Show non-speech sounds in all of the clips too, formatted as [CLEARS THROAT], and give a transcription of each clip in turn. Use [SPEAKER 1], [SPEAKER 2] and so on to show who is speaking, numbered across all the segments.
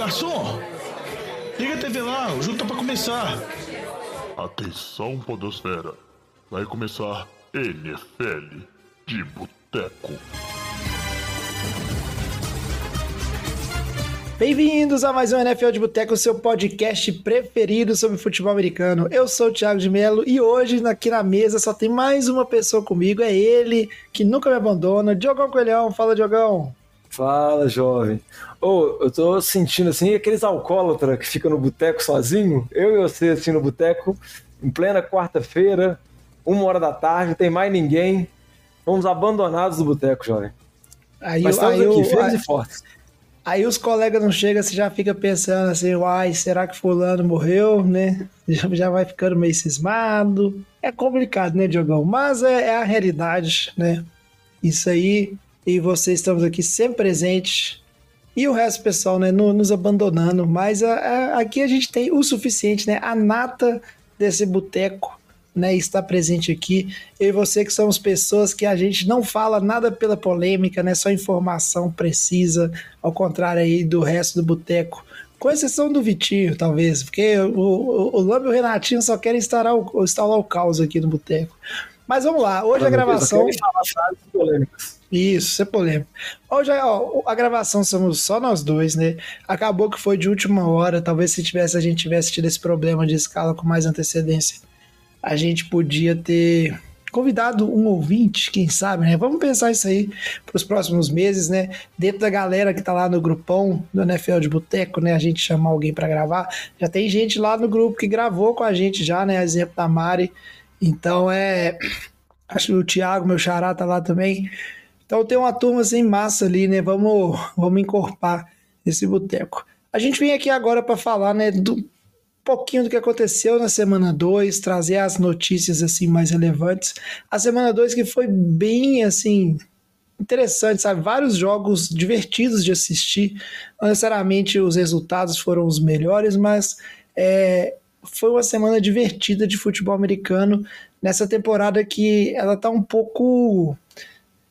[SPEAKER 1] garçom! Liga a TV lá, o jogo tá pra começar.
[SPEAKER 2] Atenção, Podosfera. Vai começar NFL de Boteco.
[SPEAKER 3] Bem-vindos a mais um NFL de Boteco, seu podcast preferido sobre futebol americano. Eu sou o Thiago de Mello e hoje aqui na mesa só tem mais uma pessoa comigo, é ele que nunca me abandona, Diogão Coelhão. Fala, Diogão.
[SPEAKER 4] Fala, jovem. Ô, oh, eu tô sentindo assim, aqueles alcoólatras que ficam no boteco sozinho, eu e você assim no boteco, em plena quarta-feira, uma hora da tarde, não tem mais ninguém, fomos abandonados do boteco, jovem.
[SPEAKER 3] Aí, Mas estamos aí, aqui, firmes e fortes. Aí os colegas não chegam, você já fica pensando assim, uai, será que fulano morreu, né? [LAUGHS] Já, já vai ficando meio cismado. É complicado, né, Diogão? Mas é, é, a realidade, né? Isso aí, e vocês estamos aqui sempre presentes. E o resto, pessoal, né, no, nos abandonando. Mas a, a, aqui a gente tem o suficiente, né? A nata desse boteco né, estar presente aqui. Eu e você que somos pessoas que a gente não fala nada pela polêmica, né, só informação precisa, ao contrário aí do resto do boteco. Com exceção do Vitinho, talvez, porque o, o, o e o Renatinho só querem instalar o, instalar o caos aqui no boteco. Mas vamos lá, hoje a gravação. Isso, isso é polêmico. Hoje ó, a gravação somos só nós dois, né? Acabou que foi de última hora. Talvez se tivesse a gente tivesse tido esse problema de escala com mais antecedência, a gente podia ter convidado um ouvinte, quem sabe, né? Vamos pensar isso aí para os próximos meses, né? Dentro da galera que tá lá no grupão do NFL de Boteco, né? A gente chamar alguém para gravar. Já tem gente lá no grupo que gravou com a gente já, né? Exemplo da Mari. Então é. Acho que o Thiago, meu xará, tá lá também. Então tem uma turma assim massa ali, né? Vamos, vamos encorpar esse boteco. A gente vem aqui agora para falar, né, do pouquinho do que aconteceu na semana 2, trazer as notícias assim mais relevantes. A semana 2 que foi bem assim interessante, sabe? Vários jogos divertidos de assistir. Não necessariamente os resultados foram os melhores, mas é, foi uma semana divertida de futebol americano nessa temporada que ela tá um pouco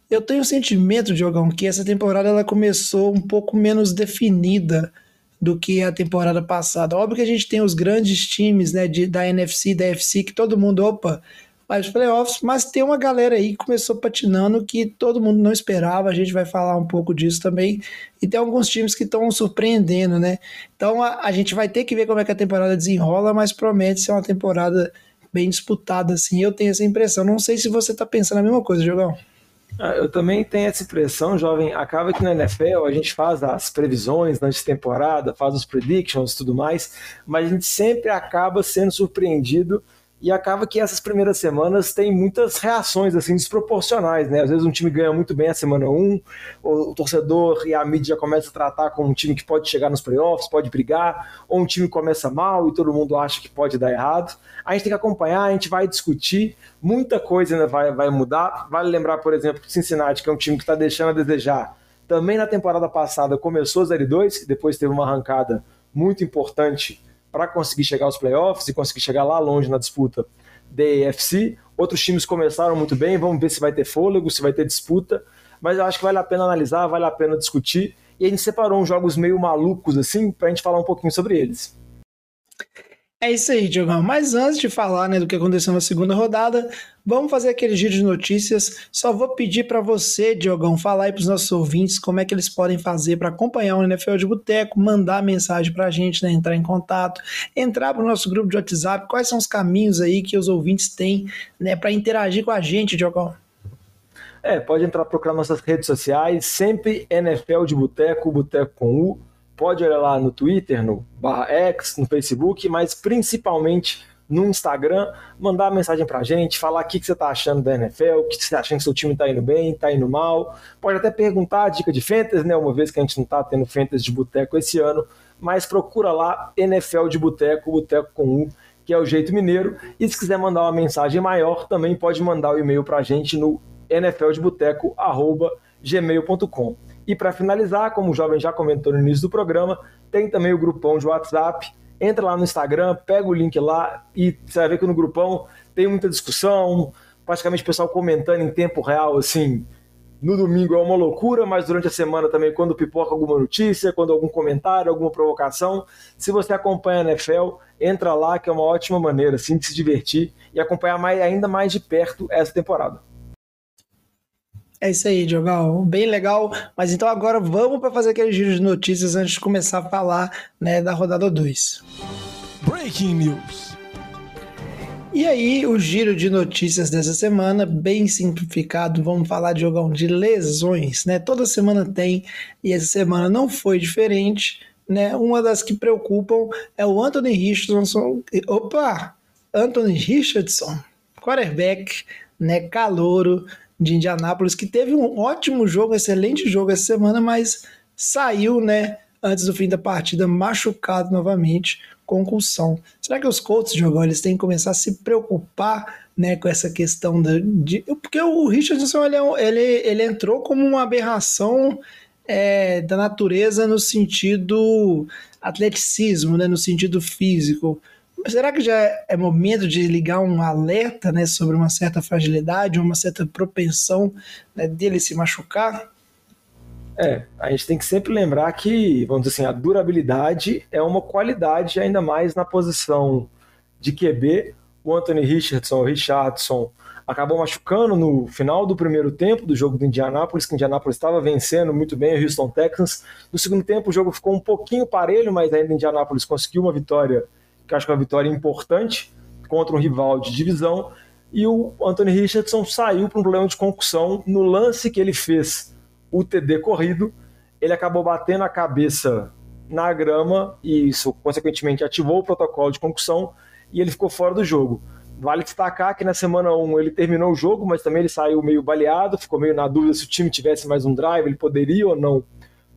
[SPEAKER 3] eu tenho o sentimento, Diogão, que essa temporada ela começou um pouco menos definida do que a temporada passada. Óbvio que a gente tem os grandes times né, de, da NFC, da FC, que todo mundo, opa, vai os playoffs, mas tem uma galera aí que começou patinando que todo mundo não esperava, a gente vai falar um pouco disso também, e tem alguns times que estão surpreendendo, né? Então a, a, gente vai ter que ver como é que a temporada desenrola, mas promete ser uma temporada bem disputada, assim, eu tenho essa impressão. Não sei se você tá pensando a mesma coisa, Jogão.
[SPEAKER 4] Ah, eu também tenho essa impressão, jovem. Acaba que na NFL a gente faz as previsões de temporada, faz os predictions e tudo mais, mas a gente sempre acaba sendo surpreendido e acaba que essas primeiras semanas tem muitas reações assim desproporcionais, né? Às vezes um time ganha muito bem a semana 1, o torcedor e a mídia já começa a tratar como um time que pode chegar nos playoffs, pode brigar, ou um time começa mal e todo mundo acha que pode dar errado. A gente tem que acompanhar, a gente vai discutir, muita coisa ainda vai, vai mudar. Vale lembrar, por exemplo, que Cincinnati, que é um time que está deixando a desejar, também na temporada passada começou 0-2, depois teve uma arrancada muito importante para conseguir chegar aos playoffs e conseguir chegar lá longe na disputa da AFC. Outros times começaram muito bem, vamos ver se vai ter fôlego, se vai ter disputa, mas eu acho que vale a pena analisar, vale a pena discutir. E a gente separou uns jogos meio malucos assim para a gente falar um pouquinho sobre eles.
[SPEAKER 3] É isso aí, Diogão. Mas antes de falar né, do que aconteceu na segunda rodada, vamos fazer aquele giro de notícias. Só vou pedir para você, Diogão, falar aí para os nossos ouvintes como é que eles podem fazer para acompanhar o NFL de Boteco, mandar mensagem para a gente, né, entrar em contato, entrar para o nosso grupo de WhatsApp. Quais são os caminhos aí que os ouvintes têm né, para interagir com a gente, Diogão?
[SPEAKER 4] É, pode entrar procurar nossas redes sociais, sempre NFL de Boteco, Boteco com U pode olhar lá no Twitter, no barra X, no Facebook, mas principalmente no Instagram, mandar mensagem pra gente, falar o que, que você tá achando da NFL, o que você tá achando que seu time tá indo bem, tá indo mal. Pode até perguntar a dica de Fantasy, né? Uma vez que a gente não tá tendo Fantasy de boteco esse ano, mas procura lá NFL de boteco, boteco com U, que é o jeito mineiro. E se quiser mandar uma mensagem maior, também pode mandar o e-mail pra gente no nfldeboteco.gmail.com. E para finalizar, como o jovem já comentou no início do programa, tem também o grupão de WhatsApp. Entra lá no Instagram, pega o link lá e você vai ver que no grupão tem muita discussão, praticamente o pessoal comentando em tempo real, assim, no domingo é uma loucura, mas durante a semana também, quando pipoca alguma notícia, quando algum comentário, alguma provocação, se você acompanha a NFL, entra lá, que é uma ótima maneira assim, de se divertir e acompanhar mais, ainda mais de perto essa temporada.
[SPEAKER 3] É isso aí, Diogão. Bem legal. Mas então agora vamos para fazer aquele giro de notícias antes de começar a falar né, da rodada 2. Breaking News. E aí, o giro de notícias dessa semana, bem simplificado, vamos falar de jogão de lesões, né? Toda semana tem, e essa semana não foi diferente, né? Uma das que preocupam é o Anthony Richardson. Opa! Anthony Richardson, quarterback, né? Calouro de Indianápolis, que teve um ótimo jogo, excelente jogo essa semana, mas saiu, né? Antes do fim da partida, machucado novamente concussão. Será que os Colts, Jogão, eles têm que começar a se preocupar né, com essa questão de, de porque o Richardson ele, é ele, ele entrou como uma aberração é, da natureza no sentido atleticismo, né, no sentido físico. Será que já é momento de ligar um alerta né, sobre uma certa fragilidade, uma certa propensão né, dele se machucar?
[SPEAKER 4] É, a gente tem que sempre lembrar que, vamos dizer assim, a durabilidade é uma qualidade ainda mais na posição de QB. O Anthony Richardson, o Richardson, acabou machucando no final do primeiro tempo do jogo do Indianapolis, que o Indianapolis estava vencendo muito bem o Houston Texans. No segundo tempo o jogo ficou um pouquinho parelho, mas ainda o Indianapolis conseguiu uma vitória, que acho que é uma vitória importante, contra um rival de divisão. E o Anthony Richardson saiu por um problema de concussão no lance que ele fez o TD corrido, ele acabou batendo a cabeça na grama e isso, consequentemente, ativou o protocolo de concussão e ele ficou fora do jogo. Vale destacar que na semana 1 ele terminou o jogo, mas também ele saiu meio baleado, ficou meio na dúvida se o time tivesse mais um drive, ele poderia ou não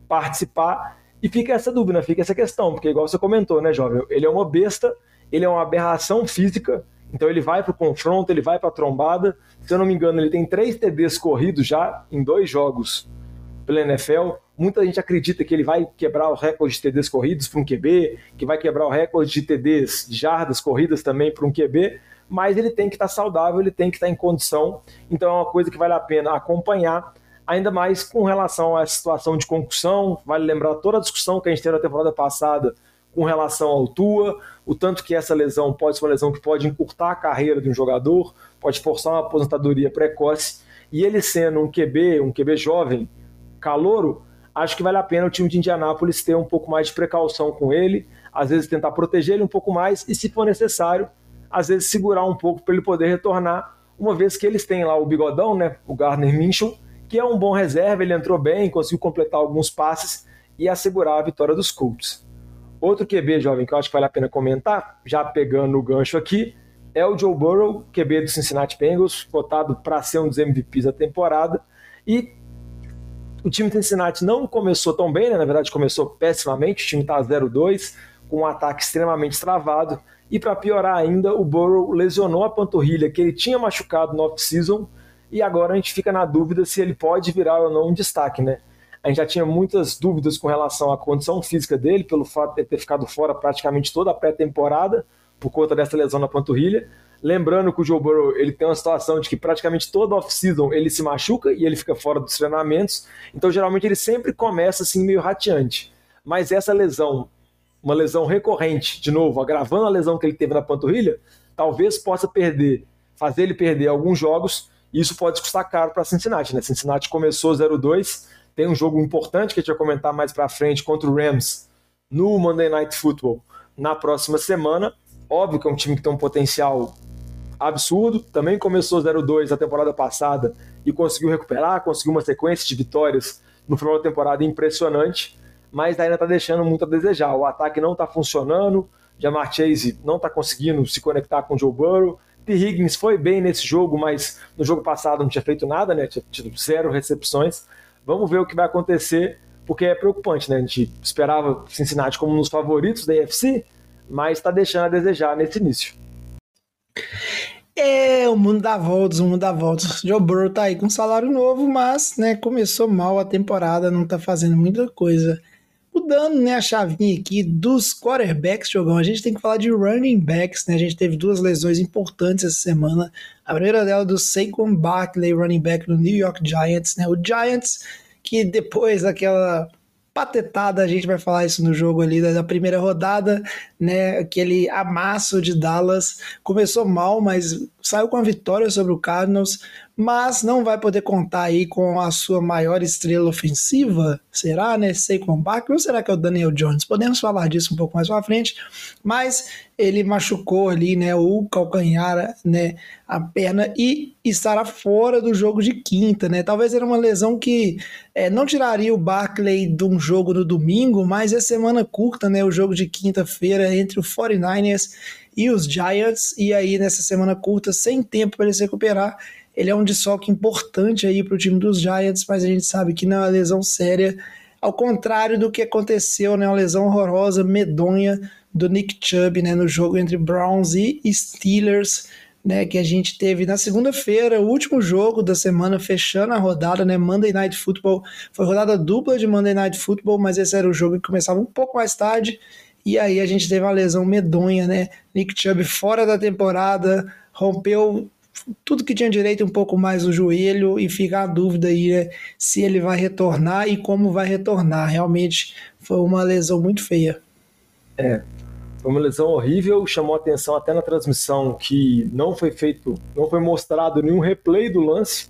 [SPEAKER 4] participar. E fica essa dúvida, fica essa questão, porque igual você comentou, né, jovem? Ele é uma besta, ele é uma aberração física, então ele vai para o confronto, ele vai para a trombada. Se eu não me engano, ele tem três TDs corridos já em dois jogos pela NFL. Muita gente acredita que ele vai quebrar o recorde de TDs corridos para um QB, que vai quebrar o recorde de TDs de jardas corridas também para um QB, mas ele tem que estar tá saudável, ele tem que estar tá em condição. Então é uma coisa que vale a pena acompanhar, ainda mais com relação à situação de concussão. Vale lembrar toda a discussão que a gente teve na temporada passada com relação ao Tua, o tanto que essa lesão pode ser uma lesão que pode encurtar a carreira de um jogador, pode forçar uma aposentadoria precoce. E ele sendo um QB, um QB jovem, calouro, acho que vale a pena o time de Indianápolis ter um pouco mais de precaução com ele, às vezes tentar proteger ele um pouco mais e, se for necessário, às vezes segurar um pouco para ele poder retornar, uma vez que eles têm lá o bigodão, né, o Gardner Minshew, que é um bom reserva, ele entrou bem, conseguiu completar alguns passes e assegurar a vitória dos Colts. Outro QB, jovem, que eu acho que vale a pena comentar, já pegando o gancho aqui, é o Joe Burrow, QB do Cincinnati Bengals, cotado para ser um dos MVPs da temporada. E o time de Cincinnati não começou tão bem, né? na verdade começou pessimamente, o time está 0-2, com um ataque extremamente travado, e para piorar ainda, o Burrow lesionou a panturrilha que ele tinha machucado no off-season, e agora a gente fica na dúvida se ele pode virar ou não um destaque, né? A gente já tinha muitas dúvidas com relação à condição física dele, pelo fato de ter ficado fora praticamente toda a pré-temporada, por conta dessa lesão na panturrilha. Lembrando que o Joe Burrow ele tem uma situação de que praticamente toda off-season ele se machuca e ele fica fora dos treinamentos. Então, geralmente, ele sempre começa assim meio rateante. Mas essa lesão, uma lesão recorrente, de novo, agravando a lesão que ele teve na panturrilha, talvez possa perder, fazer ele perder alguns jogos. Isso pode custar caro para Cincinnati. Né? Cincinnati começou 0-2, tem um jogo importante que a gente vai comentar mais para frente contra o Rams no Monday Night Football na próxima semana. Óbvio que é um time que tem um potencial absurdo. Também começou 0-2 a temporada passada e conseguiu recuperar, conseguiu uma sequência de vitórias no final da temporada impressionante, mas ainda está deixando muito a desejar. O ataque não está funcionando, Jamar Chase não está conseguindo se conectar com o Joe Burrow. T. Higgins foi bem nesse jogo, mas no jogo passado não tinha feito nada, né? Tinha tido zero recepções. Vamos ver o que vai acontecer, porque é preocupante, né? A gente esperava Cincinnati como um dos favoritos da AFC, mas está deixando a desejar nesse início.
[SPEAKER 3] É, o mundo dá voltas, o mundo dá voltas. Joe Burrow tá aí com salário novo, mas, né, começou mal a temporada, não tá fazendo muita coisa. Mudando né, a chavinha aqui dos quarterbacks, jogão, a gente tem que falar de running backs, né? A gente teve duas lesões importantes essa semana. A primeira dela do Saquon Barkley, running back do New York Giants, né? O Giants, que depois daquela patetada, a gente vai falar isso no jogo ali da primeira rodada, né? Aquele amasso de Dallas começou mal, mas saiu com a vitória sobre o Cardinals, mas não vai poder contar aí com a sua maior estrela ofensiva, será, né? Saquon Barkley ou será que é o Daniel Jones? Podemos falar disso um pouco mais pra frente, mas ele machucou ali, né, o calcanhar, né, a perna e estará fora do jogo de quinta, né? Talvez era uma lesão que é, não tiraria o Barkley de um jogo no domingo, mas é semana curta, né? O jogo de quinta-feira entre o 49ers e os Giants, e aí nessa semana curta, sem tempo para ele se recuperar, ele é um desfoque importante aí para o time dos Giants, mas a gente sabe que não é uma lesão séria, ao contrário do que aconteceu, né? Uma lesão horrorosa, medonha do Nick Chubb, né? No jogo entre Browns e Steelers. Né, que a gente teve na segunda-feira, o último jogo da semana, fechando a rodada, né, Monday Night Football, foi rodada dupla de Monday Night Football, mas esse era o jogo que começava um pouco mais tarde, e aí a gente teve uma lesão medonha, né? Nick Chubb fora da temporada, rompeu tudo que tinha direito um pouco mais no joelho e fica a dúvida aí né, se ele vai retornar e como vai retornar. Realmente foi uma lesão muito feia.
[SPEAKER 4] É, foi uma lesão horrível, chamou atenção até na transmissão que não foi feito, não foi mostrado nenhum replay do lance,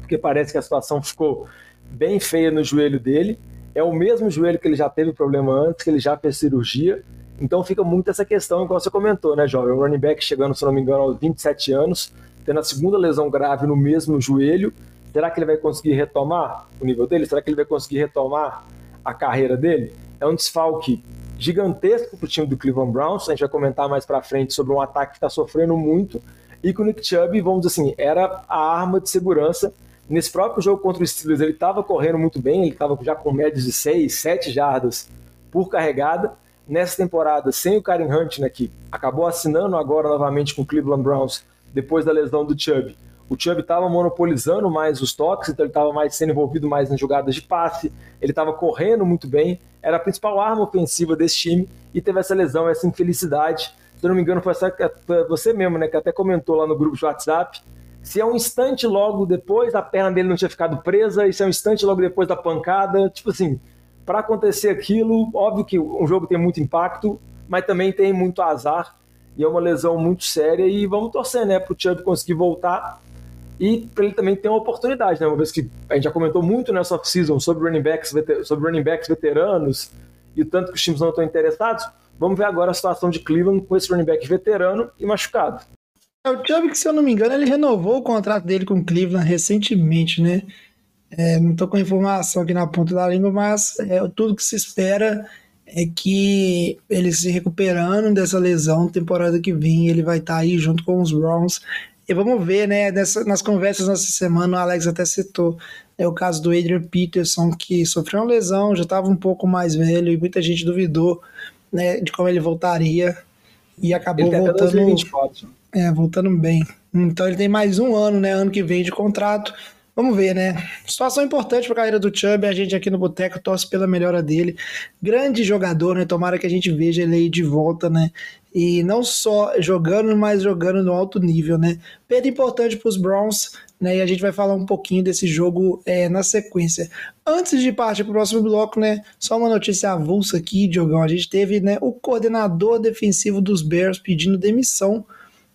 [SPEAKER 4] porque parece que a situação ficou bem feia no joelho dele é o mesmo joelho que ele já teve problema antes, que ele já fez cirurgia. Então fica muito essa questão, igual você comentou, né, jovem? O running back chegando, se não me engano, aos 27 anos, tendo a segunda lesão grave no mesmo joelho. Será que ele vai conseguir retomar o nível dele? Será que ele vai conseguir retomar a carreira dele? É um desfalque gigantesco para o time do Cleveland Browns. A gente vai comentar mais para frente sobre um ataque que está sofrendo muito. E que o Nick Chubb, vamos dizer assim, era a arma de segurança Nesse próprio jogo contra o Steelers, ele estava correndo muito bem, ele estava já com médias de 6, 7 jardas por carregada. Nessa temporada, sem o Karen Hunt, né, que acabou assinando agora novamente com o Cleveland Browns, depois da lesão do Chubb. O Chubb estava monopolizando mais os toques, então ele estava mais sendo envolvido mais nas jogadas de passe, ele estava correndo muito bem, era a principal arma ofensiva desse time e teve essa lesão, essa infelicidade. Se eu não me engano, foi você mesmo, né, que até comentou lá no grupo de WhatsApp, se é um instante logo depois, a perna dele não tinha ficado presa, e se é um instante logo depois da pancada, tipo assim, para acontecer aquilo, óbvio que o jogo tem muito impacto, mas também tem muito azar, e é uma lesão muito séria, e vamos torcer, né, pro Chubb conseguir voltar, e para ele também ter uma oportunidade, né, uma vez que a gente já comentou muito nessa off-season sobre running backs, sobre running backs veteranos, e o tanto que os times não estão interessados, vamos ver agora a situação de Cleveland com esse running back veterano e machucado.
[SPEAKER 3] É, o Chubb, que se eu não me engano, ele renovou o contrato dele com o Cleveland recentemente, né? É, não estou com a informação aqui na ponta da língua, mas é, tudo que se espera é que ele se recuperando dessa lesão, temporada que vem, ele vai estar tá aí junto com os Browns. E vamos ver, né? Nessa, nas conversas nessa semana, o Alex até citou é o caso do Adrian Peterson, que sofreu uma lesão, já estava um pouco mais velho e muita gente duvidou né, de como ele voltaria e acabou ele voltando. 2024. É, voltando bem. Então ele tem mais um ano, né? Ano que vem de contrato. Vamos ver, né? Situação importante para a carreira do Chubb. A gente aqui no Boteco torce pela melhora dele. Grande jogador, né? Tomara que a gente veja ele aí de volta, né? E não só jogando, mas jogando no alto nível, né? Perda importante para os Browns, né? E a gente vai falar um pouquinho desse jogo é, na sequência. Antes de partir para o próximo bloco, né? Só uma notícia avulsa aqui, Diogão. A gente teve né, o coordenador defensivo dos Bears pedindo demissão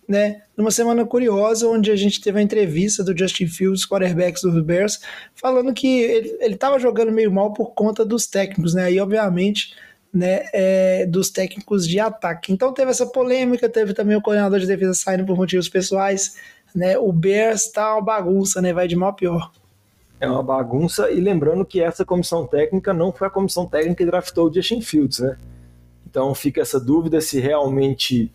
[SPEAKER 3] né, numa semana curiosa, onde a gente teve a entrevista do Justin Fields, quarterback dos Bears, falando que ele estava jogando meio mal por conta dos técnicos, né, e obviamente, né, é, dos técnicos de ataque. Então teve essa polêmica, teve também o coordenador de defesa saindo por motivos pessoais, né, o Bears tá uma bagunça, né, vai de mal a pior.
[SPEAKER 4] É uma bagunça, e lembrando que essa comissão técnica não foi a comissão técnica que draftou o Justin Fields, né, então fica essa dúvida se realmente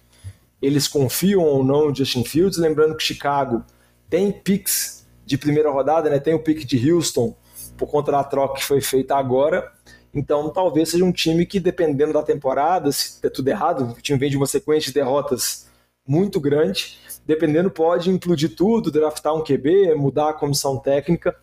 [SPEAKER 4] eles confiam ou não no Justin Fields. Lembrando que Chicago tem picks de primeira rodada, né? tem o pick de Houston por conta da troca que foi feita agora. Então talvez seja um time que, dependendo da temporada, se der tudo errado, o time vem de uma sequência de derrotas muito grande. Dependendo, pode implodir tudo, draftar um QB, mudar a comissão técnica.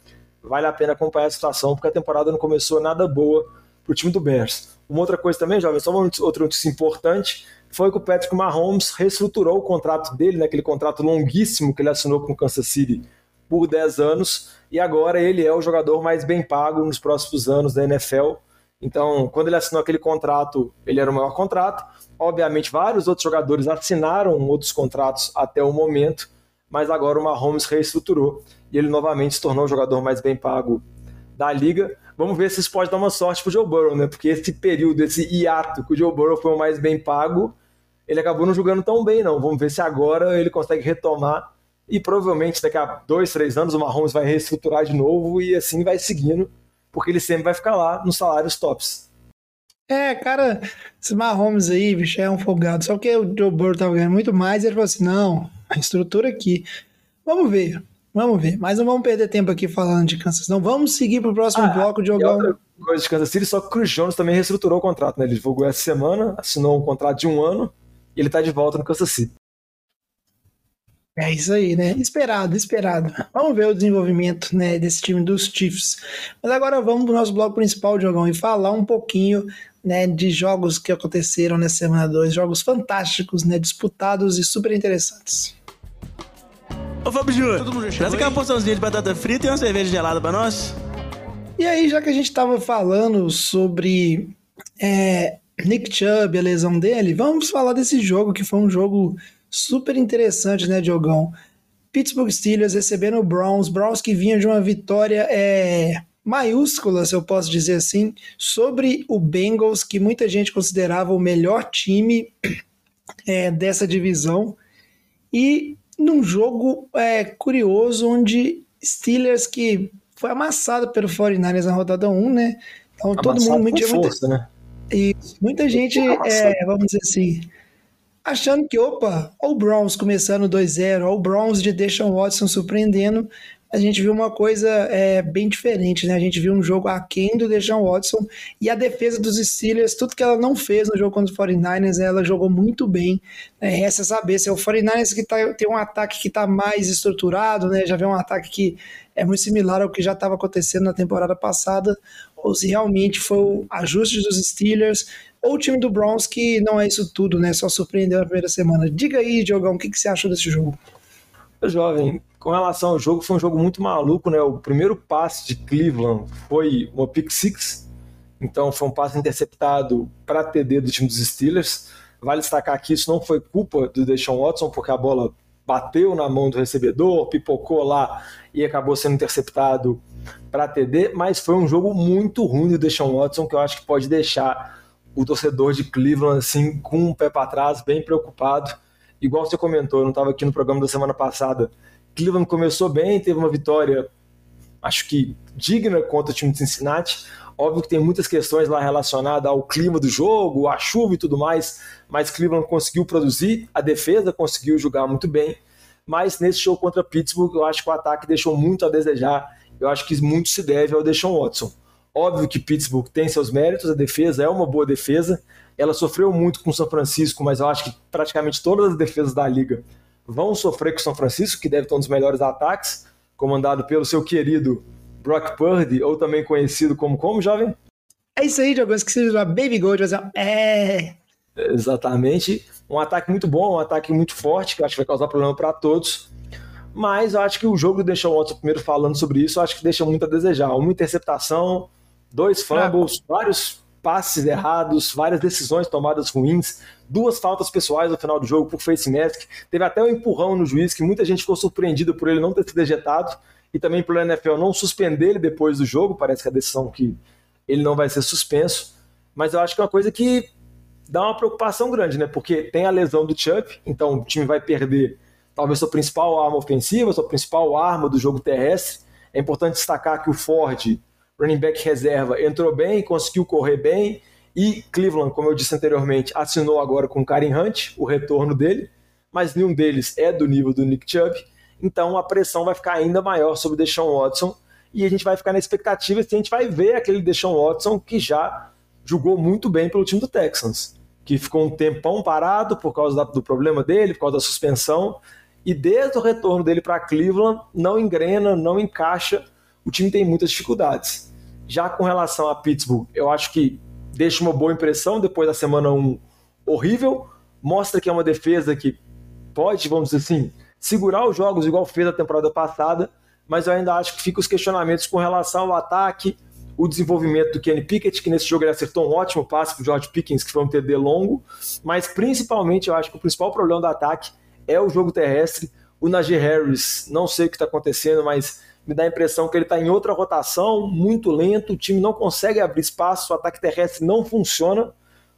[SPEAKER 4] Vale a pena acompanhar a situação, porque a temporada não começou nada boa para o time do Bears. Uma outra coisa também, jovem, só uma outra notícia importante, foi que o Patrick Mahomes reestruturou o contrato dele, né, aquele contrato longuíssimo que ele assinou com o Kansas City por 10 anos, e agora ele é o jogador mais bem pago nos próximos anos da NFL. Então, quando ele assinou aquele contrato, ele era o maior contrato. Obviamente, vários outros jogadores assinaram outros contratos até o momento, mas agora o Mahomes reestruturou e ele novamente se tornou o jogador mais bem pago da liga. Vamos ver se isso pode dar uma sorte pro Joe Burrow, né? Porque esse período, esse hiato que o Joe Burrow foi o mais bem pago, ele acabou não jogando tão bem, não. Vamos ver se agora ele consegue retomar e provavelmente daqui a dois, três anos o Mahomes vai reestruturar de novo e assim vai seguindo, porque ele sempre vai ficar lá nos salários tops.
[SPEAKER 3] É, cara, esse Mahomes aí, bicho, é um folgado. Só que o Joe Burrow tava ganhando muito mais e ele falou assim: não, a estrutura aqui. Vamos ver, vamos ver. Mas não vamos perder tempo aqui falando de Kansas, não. Vamos seguir pro próximo ah, bloco, Diogão.
[SPEAKER 4] Outra coisa de Kansas City, só que o Chris Jones também reestruturou o contrato, né? Ele divulgou essa semana, assinou um contrato de um ano e ele tá de volta no Kansas City.
[SPEAKER 3] É isso aí, né? Esperado, esperado. Vamos ver o desenvolvimento né, desse time dos Chiefs. Mas agora vamos para o nosso bloco principal, Diogão, e falar um pouquinho né, de jogos que aconteceram nessa semana 2, jogos fantásticos, né, disputados e super interessantes.
[SPEAKER 5] Ô Fábio Júnior, traz aquela porçãozinha de batata frita e uma cerveja gelada para nós.
[SPEAKER 3] E aí, já que a gente estava falando sobre é, Nick Chubb, a lesão dele, vamos falar desse jogo que foi um jogo super interessante, né, Diogão? Pittsburgh Steelers recebendo o Browns, Browns que vinha de uma vitória é, maiúscula, se eu posso dizer assim, sobre o Bengals, que muita gente considerava o melhor time é, dessa divisão. E num jogo é, curioso, onde Steelers que foi amassado pelo 49ers na rodada 1, né? Então amassado todo mundo muito,
[SPEAKER 4] força, muita, né?
[SPEAKER 3] E muita gente, é, vamos dizer assim, achando que, opa, o Browns começando 2-0, o Browns de Deshaun Watson surpreendendo, a gente viu uma coisa é, bem diferente, né? A gente viu um jogo aquém do Deshaun Watson e a defesa dos Steelers, tudo que ela não fez no jogo contra os 49ers, ela jogou muito bem. Né? Resta saber se é o 49ers que tá, tem um ataque que está mais estruturado, né? Já vê um ataque que é muito similar ao que já estava acontecendo na temporada passada, ou se realmente foi o ajuste dos Steelers, ou o time do Browns que não é isso tudo, né? Só surpreendeu na primeira semana. Diga aí, Diogão, o que, que você achou desse jogo?
[SPEAKER 4] Jovem, com relação ao jogo, foi um jogo muito maluco, né? O primeiro passe de Cleveland foi uma pick six, então foi um passe interceptado para TD do time dos Steelers. Vale destacar que isso não foi culpa do Deshaun Watson, porque a bola bateu na mão do recebedor, pipocou lá e acabou sendo interceptado para TD, mas foi um jogo muito ruim do Deshaun Watson que eu acho que pode deixar o torcedor de Cleveland assim com o um pé para trás, bem preocupado. Igual você comentou, eu não estava aqui no programa da semana passada. Cleveland começou bem, teve uma vitória, acho que digna contra o time de Cincinnati. Óbvio que tem muitas questões lá relacionadas ao clima do jogo, à chuva e tudo mais, mas Cleveland conseguiu produzir, a defesa conseguiu jogar muito bem. Mas nesse jogo contra Pittsburgh, eu acho que o ataque deixou muito a desejar. Eu acho que muito se deve ao Deshaun Watson. Óbvio que Pittsburgh tem seus méritos, a defesa é uma boa defesa. Ela sofreu muito com o São Francisco, mas eu acho que praticamente todas as defesas da liga vão sofrer com o São Francisco, que deve ter um dos melhores ataques, comandado pelo seu querido Brock Purdy, ou também conhecido como como, jovem?
[SPEAKER 3] É isso aí, Diogo. Esqueci de usar Baby Gold. É.
[SPEAKER 4] Exatamente. Um ataque muito bom, um ataque muito forte, que eu acho que vai causar problema para todos. Mas eu acho que o jogo do Deshaun Watson, primeiro falando sobre isso, eu acho que deixa muito a desejar. Uma interceptação, dois fumbles, vários passes errados, várias decisões tomadas ruins, duas faltas pessoais no final do jogo por face mask. Teve até um empurrão no juiz que muita gente ficou surpreendida por ele não ter sido ejetado e também pelo NFL não suspender ele depois do jogo. Parece que a decisão que ele não vai ser suspenso. Mas eu acho que é uma coisa que dá uma preocupação grande, né? Porque tem a lesão do Chubb, então o time vai perder talvez sua principal arma ofensiva, sua principal arma do jogo terrestre. É importante destacar que o Ford running back reserva, entrou bem, conseguiu correr bem. E Cleveland, como eu disse anteriormente, assinou agora com Karen Hunt o retorno dele, mas nenhum deles é do nível do Nick Chubb. Então a pressão vai ficar ainda maior sobre o Deshaun Watson e a gente vai ficar na expectativa se a gente vai ver aquele Deshaun Watson que já jogou muito bem pelo time do Texans, que ficou um tempão parado por causa do problema dele, por causa da suspensão, e desde o retorno dele para Cleveland não engrena, não encaixa. O time tem muitas dificuldades. Já com relação a Pittsburgh, eu acho que deixa uma boa impressão depois da semana 1 horrível, mostra que é uma defesa que pode, vamos dizer assim, segurar os jogos igual fez a temporada passada, mas eu ainda acho que fica os questionamentos com relação ao ataque, o desenvolvimento do Kenny Pickett, que nesse jogo ele acertou um ótimo passe para o George Pickens, que foi um TD longo, mas principalmente eu acho que o principal problema do ataque é o jogo terrestre. O Najee Harris, não sei o que está acontecendo, mas me dá a impressão que ele está em outra rotação, muito lento, o time não consegue abrir espaço, o ataque terrestre não funciona.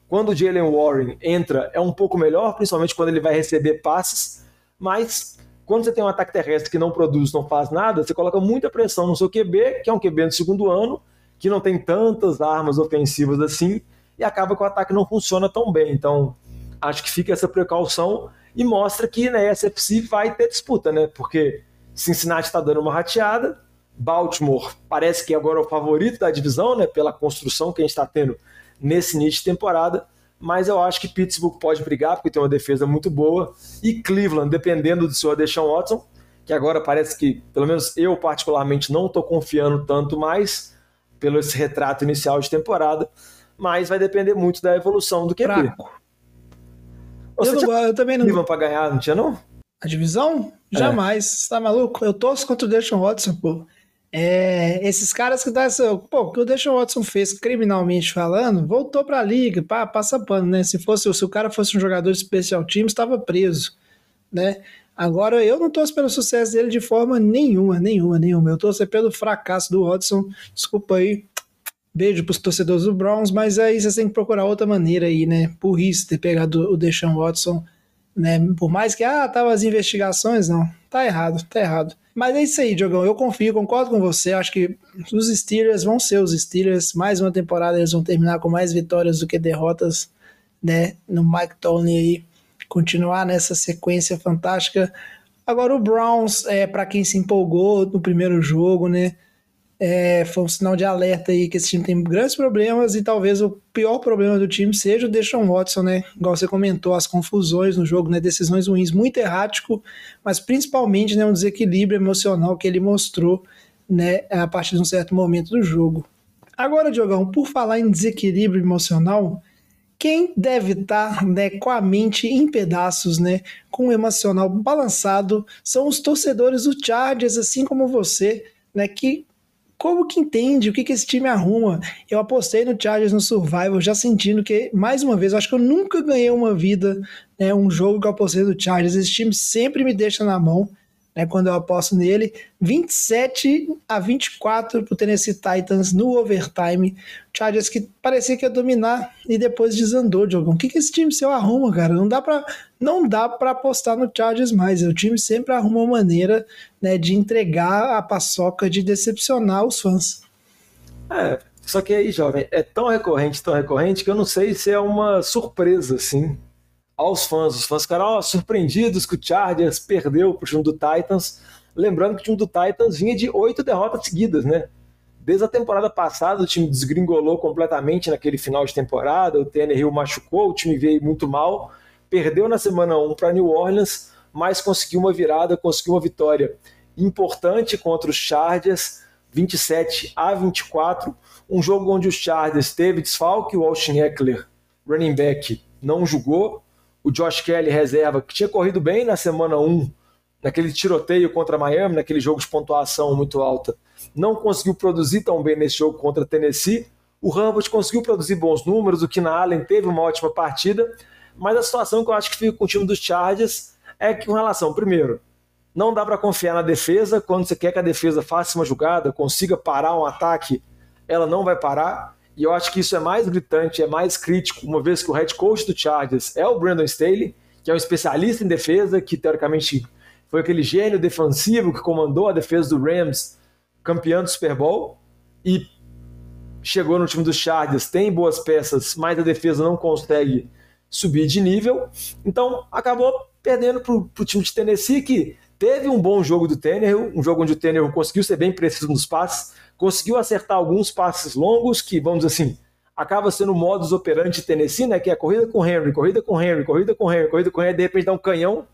[SPEAKER 4] Quando o Jalen Warren entra, é um pouco melhor, principalmente quando ele vai receber passes, mas quando você tem um ataque terrestre que não produz, não faz nada, você coloca muita pressão no seu QB, que é um QB no segundo ano, que não tem tantas armas ofensivas assim, e acaba que o ataque não funciona tão bem. Então, acho que fica essa precaução e mostra que na SFC vai ter disputa, né? Porque Cincinnati está dando uma rateada, Baltimore parece que agora é o favorito da divisão, né? Pela construção que a gente está tendo nesse início de temporada, mas eu acho que Pittsburgh pode brigar porque tem uma defesa muito boa e Cleveland, dependendo do seu Deshaun Watson, que agora parece que, pelo menos eu particularmente não estou confiando tanto mais pelo esse retrato inicial de temporada, mas vai depender muito da evolução do QB. Fraco.
[SPEAKER 3] Você eu, não, eu também não.
[SPEAKER 4] para ganhar, não tinha não?
[SPEAKER 3] A divisão? É. Jamais. Você tá maluco? Eu torço contra o Deshaun Watson, pô. É, esses caras que dá essa. Pô, o que o Deshaun Watson fez criminalmente falando, voltou pra liga, pá, passa pano, né? Se, fosse, se o cara fosse um jogador de especial time, estava preso, né? Agora, eu não torço pelo sucesso dele de forma nenhuma, nenhuma, nenhuma. Eu torço pelo fracasso do Watson. Desculpa aí. Beijo pros torcedores do Browns, mas aí vocês têm que procurar outra maneira aí, né? Isso ter pegado o Deshaun Watson, né? Por mais que, ah, tava as investigações, não. Tá errado, tá errado. Mas é isso aí, Diogão. Eu confio, concordo com você. Acho que os Steelers vão ser os Steelers. Mais uma temporada eles vão terminar com mais vitórias do que derrotas, né? No Mike Tony aí. Continuar nessa sequência fantástica. Agora o Browns, é, para quem se empolgou no primeiro jogo, né? É, foi um sinal de alerta aí que esse time tem grandes problemas e talvez o pior problema do time seja o Deshaun Watson, né? Igual você comentou, as confusões no jogo, né? Decisões ruins, muito errático, mas principalmente né, um desequilíbrio emocional que ele mostrou né, a partir de um certo momento do jogo. Agora, Diogão, por falar em desequilíbrio emocional, quem deve estar né, com a mente em pedaços, né, com o emocional balançado, são os torcedores do Chargers, assim como você, né, que como que entende o que, que esse time arruma? Eu apostei no Chargers no Survival, já sentindo que, mais uma vez, eu acho que eu nunca ganhei uma vida, né, um jogo que eu apostei no Chargers. Esse time sempre me deixa na mão né, quando eu aposto nele. 27 a 24 para o Tennessee Titans no overtime. Chargers que parecia que ia dominar e depois desandou, Diogão. O que, que esse time seu arruma, cara? Não dá para não dá para apostar no Chargers mais. O time sempre arruma uma maneira né, de entregar a paçoca, de decepcionar os fãs.
[SPEAKER 4] É, só que aí, jovem, é tão recorrente, tão recorrente, que eu não sei se é uma surpresa, assim aos fãs. Os fãs ficaram oh, surpreendidos que o Chargers perdeu para o time do Titans. Lembrando que o time do Titans vinha de oito derrotas seguidas, né? Desde a temporada passada, o time desgringolou completamente naquele final de temporada. O Tannehill machucou, o time veio muito mal. Perdeu na semana 1 para New Orleans, mas conseguiu uma virada, conseguiu uma vitória importante contra os Chargers, 27 a 24. Um jogo onde o Chargers teve desfalque, o Austin Eckler, running back, não jogou o Josh Kelly reserva, que tinha corrido bem na semana 1, naquele tiroteio contra Miami, naquele jogo de pontuação muito alta, não conseguiu produzir tão bem nesse jogo contra Tennessee. O Rambert conseguiu produzir bons números, o Keenan Allen teve uma ótima partida, mas a situação que eu acho que fica com o time dos Chargers é que com relação, primeiro, não dá para confiar na defesa, quando você quer que a defesa faça uma jogada, consiga parar um ataque, ela não vai parar. E eu acho que isso é mais gritante, é mais crítico, uma vez que o head coach do Chargers é o Brandon Staley, que é um especialista em defesa, que teoricamente foi aquele gênio defensivo que comandou a defesa do Rams, campeão do Super Bowl, e chegou no time dos Chargers, tem boas peças, mas a defesa não consegue subir de nível. Então acabou perdendo para o time de Tennessee, que teve um bom jogo do Tannehill, um jogo onde o Tannehill conseguiu ser bem preciso nos passes, conseguiu acertar alguns passes longos, que, vamos dizer assim, acaba sendo o modus operandi de Tennessee, né? Que é corrida com Henry, corrida com Henry, corrida com Henry, corrida com Henry, de repente dá um canhão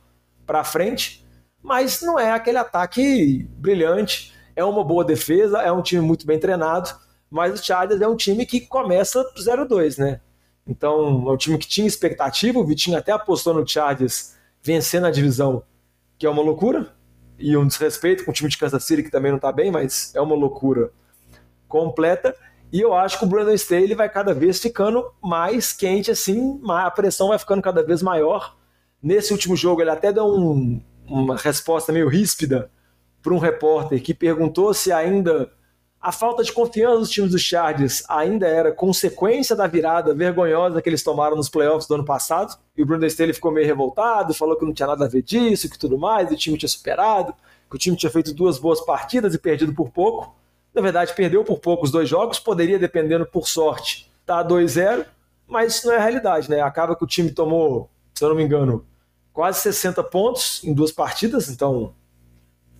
[SPEAKER 4] para frente, mas não é aquele ataque brilhante. É uma boa defesa, é um time muito bem treinado, Mas o Chargers é um time que começa 0-2, né? Então, é um time que tinha expectativa, o Vitinho até apostou no Chargers vencendo a divisão, que é uma loucura, e um desrespeito com o time de Kansas City, que também não tá bem, mas é uma loucura completa. E eu acho que o Brandon Staley vai cada vez ficando mais quente, assim, a pressão vai ficando cada vez maior. Nesse último jogo, ele até deu um, uma resposta meio ríspida para um repórter que perguntou se ainda a falta de confiança dos times do Chargers ainda era consequência da virada vergonhosa que eles tomaram nos playoffs do ano passado. E o Brandon Staley ficou meio revoltado, falou que não tinha nada a ver disso, que tudo mais, o time tinha superado, que o time tinha feito duas boas partidas e perdido por pouco. Na verdade, perdeu por pouco os dois jogos, poderia, dependendo por sorte, tá 2-0, mas isso não é a realidade, né? Acaba que o time tomou, se eu não me engano, quase 60 pontos em duas partidas, então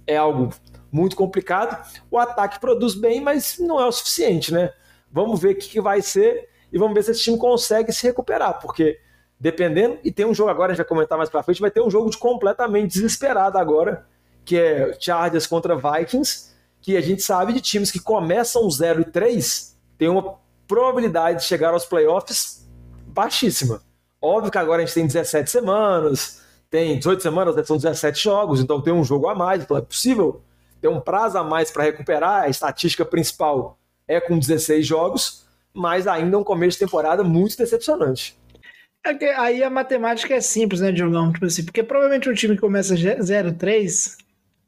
[SPEAKER 4] é algo muito complicado. O ataque produz bem, mas não é o suficiente, né? Vamos ver o que, que vai ser e vamos ver se esse time consegue se recuperar, porque dependendo, e tem um jogo agora, a gente vai comentar mais pra frente, vai ter um jogo de completamente desesperado agora, que é Chargers contra Vikings, que a gente sabe de times que começam 0 e 3, tem uma probabilidade de chegar aos playoffs baixíssima. Óbvio que agora a gente tem 17 semanas, tem 18 semanas, né, são 17 jogos, então tem um jogo a mais, então é possível ter um prazo a mais para recuperar. A estatística principal é com 16 jogos, mas ainda é um começo de temporada muito decepcionante.
[SPEAKER 3] É aí a matemática é simples, né, Diogão? Tipo assim, porque provavelmente um time que começa 0-3,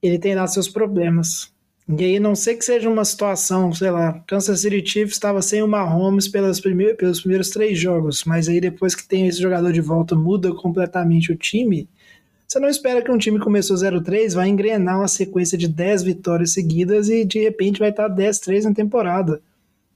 [SPEAKER 3] ele tem lá seus problemas. E aí, não sei que seja uma situação, sei lá, Kansas City Chiefs estava sem o Mahomes pelas pelos primeiros três jogos, mas aí depois que tem esse jogador de volta, muda completamente o time. Você não espera que um time começou 0-3 vai engrenar uma sequência de 10 vitórias seguidas e de repente vai estar 10-3 na temporada.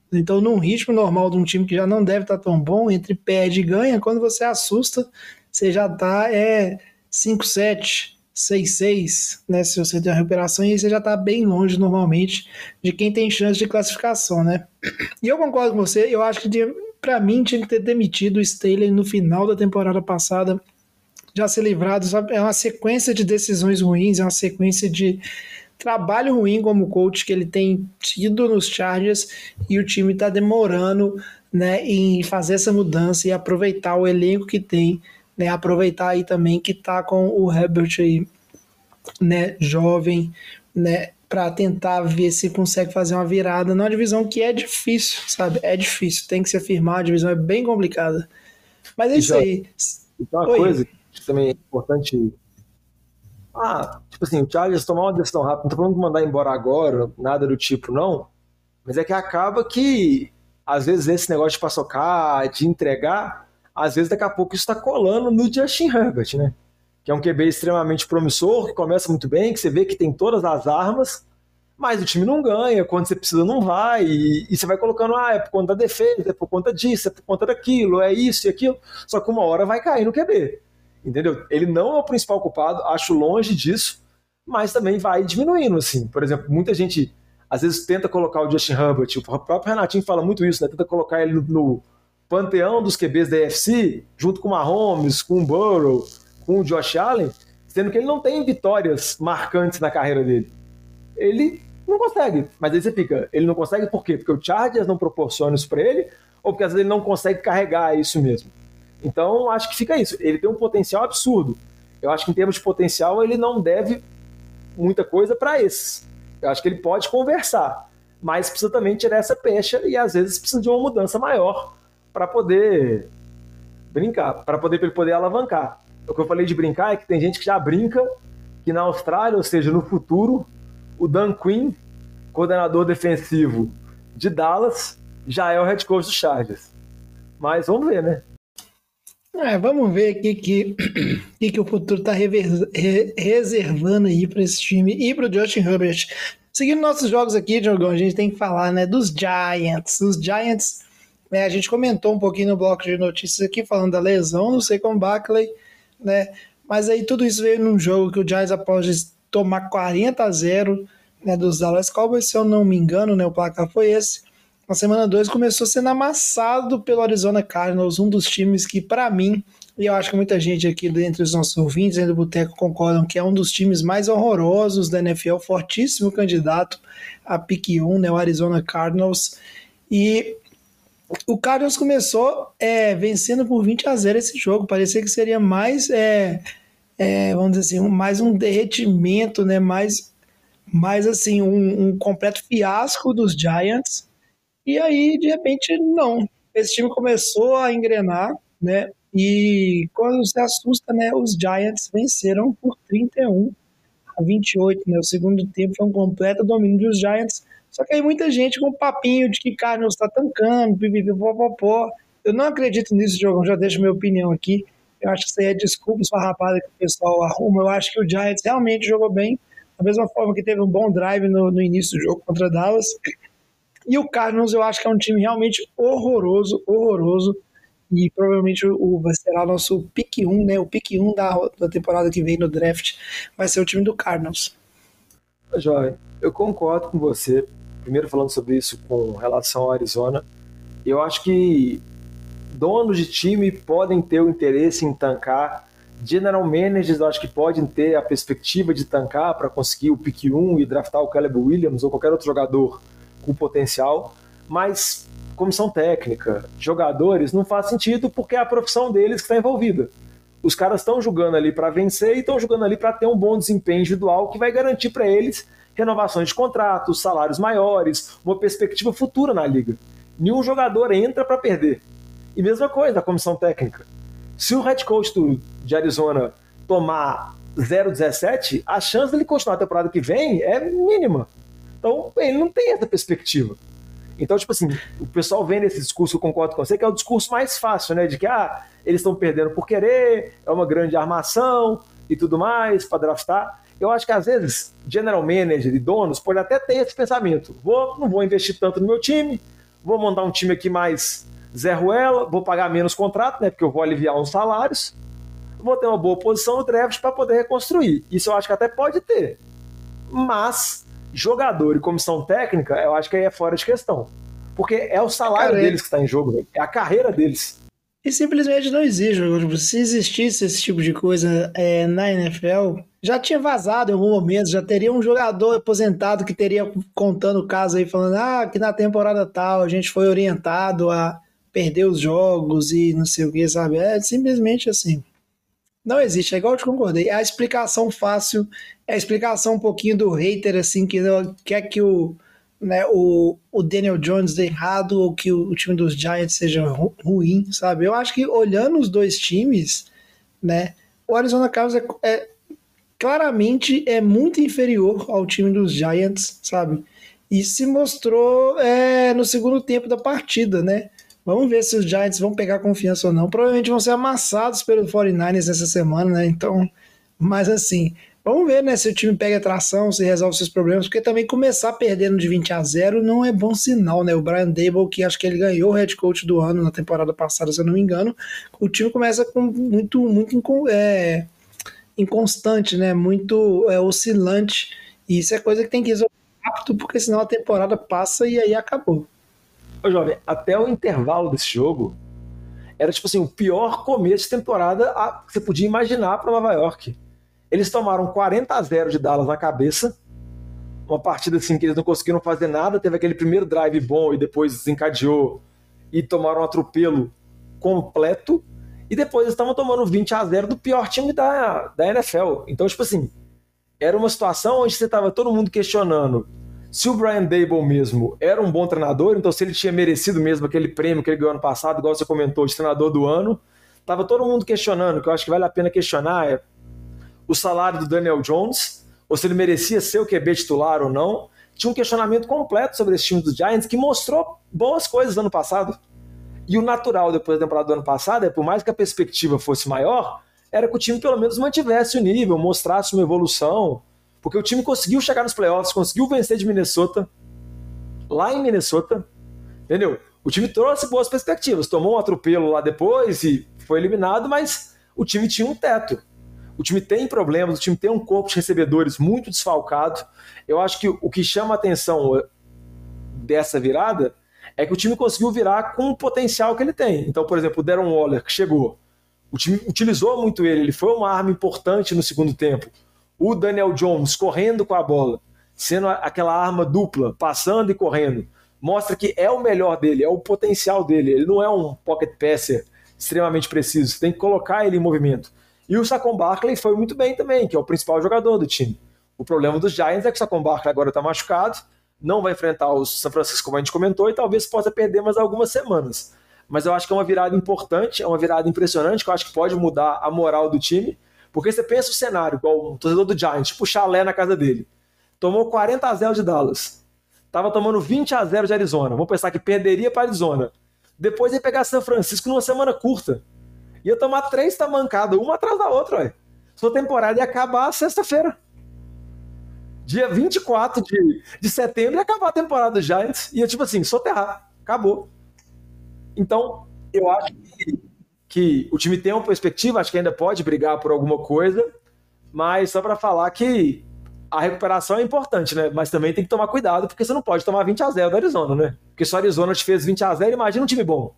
[SPEAKER 3] Então, num ritmo normal de um time que já não deve estar tão bom, entre perde e ganha, quando você assusta, você já está é 5-7, 6-6, né? Se você tem uma recuperação, e aí você já está bem longe normalmente de quem tem chance de classificação, né? E eu concordo com você, eu acho que para mim tinha que ter demitido o Staley no final da temporada passada já ser livrado. É uma sequência de decisões ruins, é uma sequência de trabalho ruim como coach que ele tem tido nos Chargers e o time está demorando né, em fazer essa mudança e aproveitar o elenco que tem, né, aproveitar aí também que está com o Herbert aí, né, jovem, né, para tentar ver se consegue fazer uma virada numa divisão que é difícil, sabe? É difícil, tem que se afirmar, a divisão é bem complicada. Mas é isso aí.
[SPEAKER 4] Então, uma Oi. coisa também é importante. Ah, tipo assim, o Chargers tomar uma decisão rápida, não tô falando de mandar embora agora, nada do tipo, não. Mas é que acaba que, às vezes, esse negócio de paçocar, de entregar, às vezes daqui a pouco isso está colando no Justin Herbert, né? Que é um QB extremamente promissor, que começa muito bem, que você vê que tem todas as armas, mas o time não ganha, quando você precisa não vai, e, e, você vai colocando, ah, é por conta da defesa, é por conta disso, é por conta daquilo, é isso e aquilo, só que uma hora vai cair no QB entendeu? Ele não é o principal culpado, acho longe disso, mas também vai diminuindo, assim. Por exemplo, muita gente às vezes tenta colocar o Justin Herbert, o próprio Renatinho fala muito isso, né? Tenta colocar ele no, no panteão dos QBs da AFC, junto com o Mahomes, com o Burrow, com o Josh Allen, sendo que ele não tem vitórias marcantes na carreira dele. Ele não consegue, mas aí você fica, ele não consegue por quê? Porque o Chargers não proporciona isso para ele, ou porque às vezes ele não consegue carregar isso mesmo. Então, acho que fica isso. Ele tem um potencial absurdo. Eu acho que em termos de potencial, ele não deve muita coisa para esses. Eu acho que ele pode conversar, mas precisa também tirar essa pecha e às vezes precisa de uma mudança maior para poder brincar, para poder ele poder alavancar. O que eu falei de brincar é que tem gente que já brinca que na Austrália, ou seja, no futuro, o Dan Quinn, coordenador defensivo de Dallas, já é o head coach do Chargers. Mas vamos ver, né?
[SPEAKER 3] É, vamos ver o que, que, [CLEARS THROAT] que, que o futuro está reservando aí para esse time e para o Justin Herbert. Seguindo nossos jogos aqui, Diogão, a gente tem que falar né, dos Giants. Os Giants, né, a gente comentou um pouquinho no bloco de notícias aqui, falando da lesão do Saquon Barkley, né? Mas aí tudo isso veio num jogo que o Giants, após tomar 40 a 0 né, dos Dallas Cowboys, se eu não me engano, né, o placar foi esse na semana 2 começou sendo amassado pelo Arizona Cardinals, um dos times que, para mim, e eu acho que muita gente aqui dentre os nossos ouvintes do Boteco concordam que é um dos times mais horrorosos da NFL, fortíssimo candidato a pique 1, né, o Arizona Cardinals. E o Cardinals começou é, vencendo por 20 a 0 esse jogo. Parecia que seria mais, é, é, vamos dizer assim, mais um derretimento, né? mais, mais assim, um, um, completo fiasco dos Giants. E aí, de repente, não. Esse time começou a engrenar, né? E quando se assusta, né? Os Giants venceram por 31 a 28, né? O segundo tempo foi um completo domínio dos Giants só que aí muita gente com papinho de que Cardinals está tancando, pipipipopopó. Eu não acredito nisso, Diogão, já deixo minha opinião aqui. Eu acho que isso aí é desculpa esfarrapada que o pessoal arruma. Eu acho que o Giants realmente jogou bem, da mesma forma que teve um bom drive no, no início do jogo contra Dallas. E o Cardinals eu acho que é um time realmente horroroso, horroroso. E provavelmente o, vai ser o nosso pick 1, né? O pick 1 da, da temporada que vem no draft vai ser o time do Cardinals.
[SPEAKER 4] Jovem, eu concordo com você primeiro falando sobre isso com relação ao Arizona, eu acho que donos de time podem ter o interesse em tancar. General managers, acho que podem ter a perspectiva de tancar para conseguir o pick 1 e draftar o Caleb Williams ou qualquer outro jogador com potencial, mas comissão técnica, jogadores, não faz sentido porque é a profissão deles que está envolvida. Os caras estão jogando ali para vencer e estão jogando ali para ter um bom desempenho individual que vai garantir para eles renovações de contratos, salários maiores, uma perspectiva futura na liga. Nenhum jogador entra para perder. E mesma coisa a comissão técnica. Se o head coach do, de Arizona tomar 0,17, a chance dele continuar a temporada que vem é mínima. Então, ele não tem essa perspectiva. Então, tipo assim, o pessoal vem nesse discurso, eu concordo com você, que é o discurso mais fácil, né? De que, ah, eles estão perdendo por querer, é uma grande armação e tudo mais para draftar. Eu acho que às vezes general manager e donos pode até ter esse pensamento. Vou, não vou investir tanto no meu time, vou montar um time aqui mais Zé Ruela, vou pagar menos contrato, né? Porque eu vou aliviar uns salários, vou ter uma boa posição no draft para poder reconstruir. Isso eu acho que até pode ter. Mas jogador e comissão técnica, eu acho que aí é fora de questão. Porque é o salário deles que está em jogo, é a carreira deles.
[SPEAKER 3] E simplesmente não existe. Se existisse esse tipo de coisa é, na NFL, já tinha vazado em algum momento, já teria um jogador aposentado que teria contando o caso aí, falando ah, que na temporada tal a gente foi orientado a perder os jogos e não sei o que, sabe? É simplesmente assim. Não existe, é igual eu te concordei. É a explicação fácil, é a explicação um pouquinho do hater, assim, que quer que o né, o, o Daniel Jones dê errado ou que o, o time dos Giants seja ru, ruim, sabe? Eu acho que olhando os dois times, né, o Arizona Cardinals é, é, claramente é muito inferior ao time dos Giants, sabe? E se mostrou é, no segundo tempo da partida, né? Vamos ver se os Giants vão pegar confiança ou não. Provavelmente vão ser amassados pelo 49ers essa semana, né? Então, mas assim, Vamos ver, né, se o time pega tração, se resolve seus problemas, porque também começar perdendo de 20 a 0 não é bom sinal, né? O Brian Dable, que acho que ele ganhou o head coach do ano na temporada passada, se eu não me engano, o time começa com muito, muito é, inconstante, né? Muito é, oscilante. E isso é coisa que tem que resolver rápido, porque senão a temporada passa e aí acabou.
[SPEAKER 4] Ô, jovem, até o intervalo desse jogo era tipo assim, o pior começo de temporada que você podia imaginar para Nova York eles tomaram 40 a 0 de Dallas na cabeça. Uma partida assim que eles não conseguiram fazer nada. Teve aquele primeiro drive bom e depois desencadeou e tomaram um atropelo completo. E depois estavam tomando 20 a 0 do pior time da, da NFL. Então, tipo assim, era uma situação onde você tava todo mundo questionando se o Brian Dable mesmo era um bom treinador, então se ele tinha merecido mesmo aquele prêmio que ele ganhou ano passado, igual você comentou, de treinador do ano. Tava todo mundo questionando, que eu acho que vale a pena questionar, é o salário do Daniel Jones, ou se ele merecia ser o QB titular ou não. Tinha um questionamento completo sobre esse time dos Giants que mostrou boas coisas no ano passado. E o natural depois da temporada do ano passado é, por mais que a perspectiva fosse maior, era que o time pelo menos mantivesse o nível, mostrasse uma evolução, porque o time conseguiu chegar nos playoffs, conseguiu vencer de Minnesota, lá em Minnesota, entendeu? O time trouxe boas perspectivas, tomou um atropelo lá depois e foi eliminado, mas o time tinha um teto. O time tem problemas, o time tem um corpo de recebedores muito desfalcado. Eu acho que o que chama a atenção dessa virada é que o time conseguiu virar com o potencial que ele tem. Então, por exemplo, o Darren Waller, que chegou, o time utilizou muito ele, ele foi uma arma importante no segundo tempo. O Daniel Jones correndo com a bola, sendo aquela arma dupla, passando e correndo, mostra que é o melhor dele, é o potencial dele. Ele não é um pocket passer extremamente preciso, você tem que colocar ele em movimento. E o Saquon Barkley foi muito bem também, que é o principal jogador do time. O problema dos Giants é que o Saquon Barkley agora está machucado, não vai enfrentar o San Francisco, como a gente comentou, e talvez possa perder mais algumas semanas. Mas eu acho que é uma virada importante, é uma virada impressionante, que eu acho que pode mudar a moral do time, porque você pensa o cenário, igual um torcedor do Giants, tipo chalé na casa dele. Tomou 40 a 0 de Dallas. Tava tomando 20 a 0 de Arizona. Vamos pensar que perderia para Arizona. Depois ia pegar São Francisco numa semana curta. Ia tomar três tamancadas, uma atrás da outra, ué. Sua temporada ia acabar sexta-feira. Dia 24 de, de setembro ia acabar a temporada do Giants. Ia tipo assim, soterrar. Acabou. Então, eu acho que, que o time tem uma perspectiva, acho que ainda pode brigar por alguma coisa, mas só para falar que a recuperação é importante, né? Mas também tem que tomar cuidado, porque você não pode tomar 20 a 0 do Arizona, né? Porque se o Arizona te fez 20 a 0 imagina um time bom.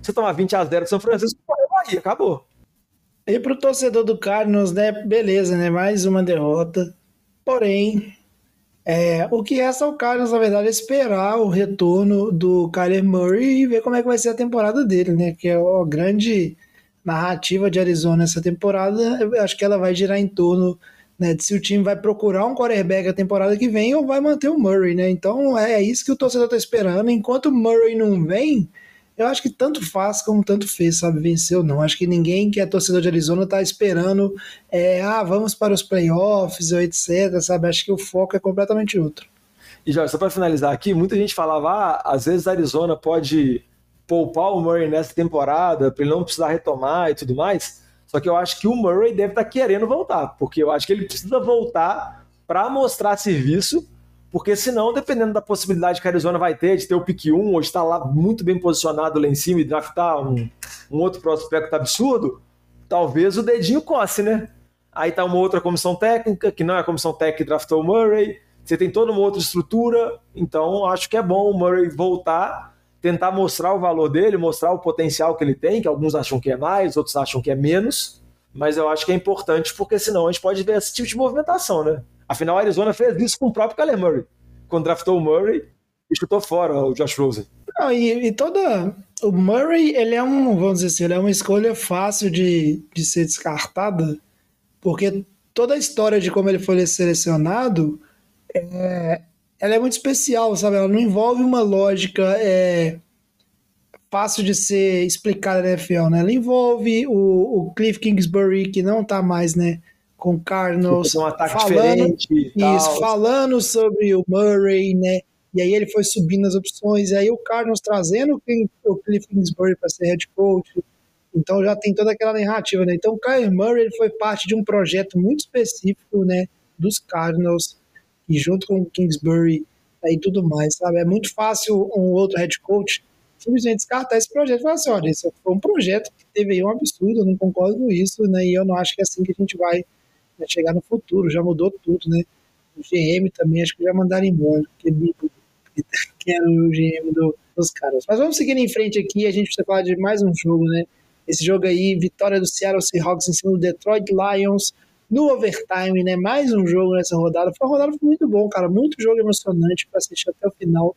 [SPEAKER 4] Você tomar 20 a 0 do São Francisco, aí acabou.
[SPEAKER 3] E pro torcedor do Cardinals, né? Beleza, né? Mais uma derrota. Porém, é, o que resta ao Cardinals, na verdade, é esperar o retorno do Kyler Murray e ver como é que vai ser a temporada dele, né? Que é a grande narrativa de Arizona essa temporada. Eu acho que ela vai girar em torno né, de se o time vai procurar um quarterback a temporada que vem ou vai manter o Murray, né? Então é isso que o torcedor está esperando. Enquanto o Murray não vem, eu acho que tanto faz como tanto fez, sabe, vencer ou não. Acho que ninguém que é torcedor de Arizona está esperando, é, ah, vamos para os playoffs ou etc, sabe? Acho que o foco é completamente outro.
[SPEAKER 4] E Jorge, só para finalizar aqui, muita gente falava, ah, às vezes a Arizona pode poupar o Murray nessa temporada para ele não precisar retomar e tudo mais. Só que eu acho que o Murray deve estar tá querendo voltar, porque eu acho que ele precisa voltar para mostrar serviço porque senão, dependendo da possibilidade que a Arizona vai ter de ter o pick 1 ou estar lá muito bem posicionado lá em cima e draftar um, um outro prospecto absurdo, talvez o dedinho coce, né? Aí tá uma outra comissão técnica, que não é a comissão técnica que draftou o Murray. Você tem toda uma outra estrutura, então acho que é bom o Murray voltar, tentar mostrar o valor dele, mostrar o potencial que ele tem, que alguns acham que é mais, outros acham que é menos, mas eu acho que é importante porque senão a gente pode ver esse tipo de movimentação, né? Afinal, a Arizona fez isso com o próprio Kyler Murray, quando draftou o Murray e chutou fora o Josh Rosen.
[SPEAKER 3] Não, e, e, toda. O Murray, ele é um, vamos dizer assim, ele é uma escolha fácil de, de ser descartada, porque toda a história de como ele foi selecionado é, ela é muito especial, sabe? Ela não envolve uma lógica é, fácil de ser explicada na NFL, né? Ela envolve o, o Cliff Kingsbury, que não tá mais, né? Com Cardinals.
[SPEAKER 4] Um ataque falando, diferente.
[SPEAKER 3] Isso, falando sobre o Murray, né? E aí ele foi subindo as opções, e aí o Cardinals trazendo o Cliff Kingsbury para ser head coach. Então já tem toda aquela narrativa, né? Então o Kyle Murray ele foi parte de um projeto muito específico, né? Dos Cardinals, e junto com o Kingsbury e tudo mais, sabe? É muito fácil um outro head coach simplesmente descartar esse projeto e falar assim: olha, isso foi um projeto que teve aí um absurdo, eu não concordo com isso, né? E eu não acho que é assim que a gente vai vai chegar no futuro, já mudou tudo, né? O GM também, acho que já mandaram embora, que Bico, [LAUGHS] que era o GM do, dos caras. Mas vamos seguir em frente aqui, a gente precisa falar de mais um jogo, né? Esse jogo aí, vitória do Seattle Seahawks em cima do Detroit Lions no overtime, né? Mais um jogo nessa rodada. Foi uma rodada muito bom, cara. Muito jogo emocionante para assistir até o final.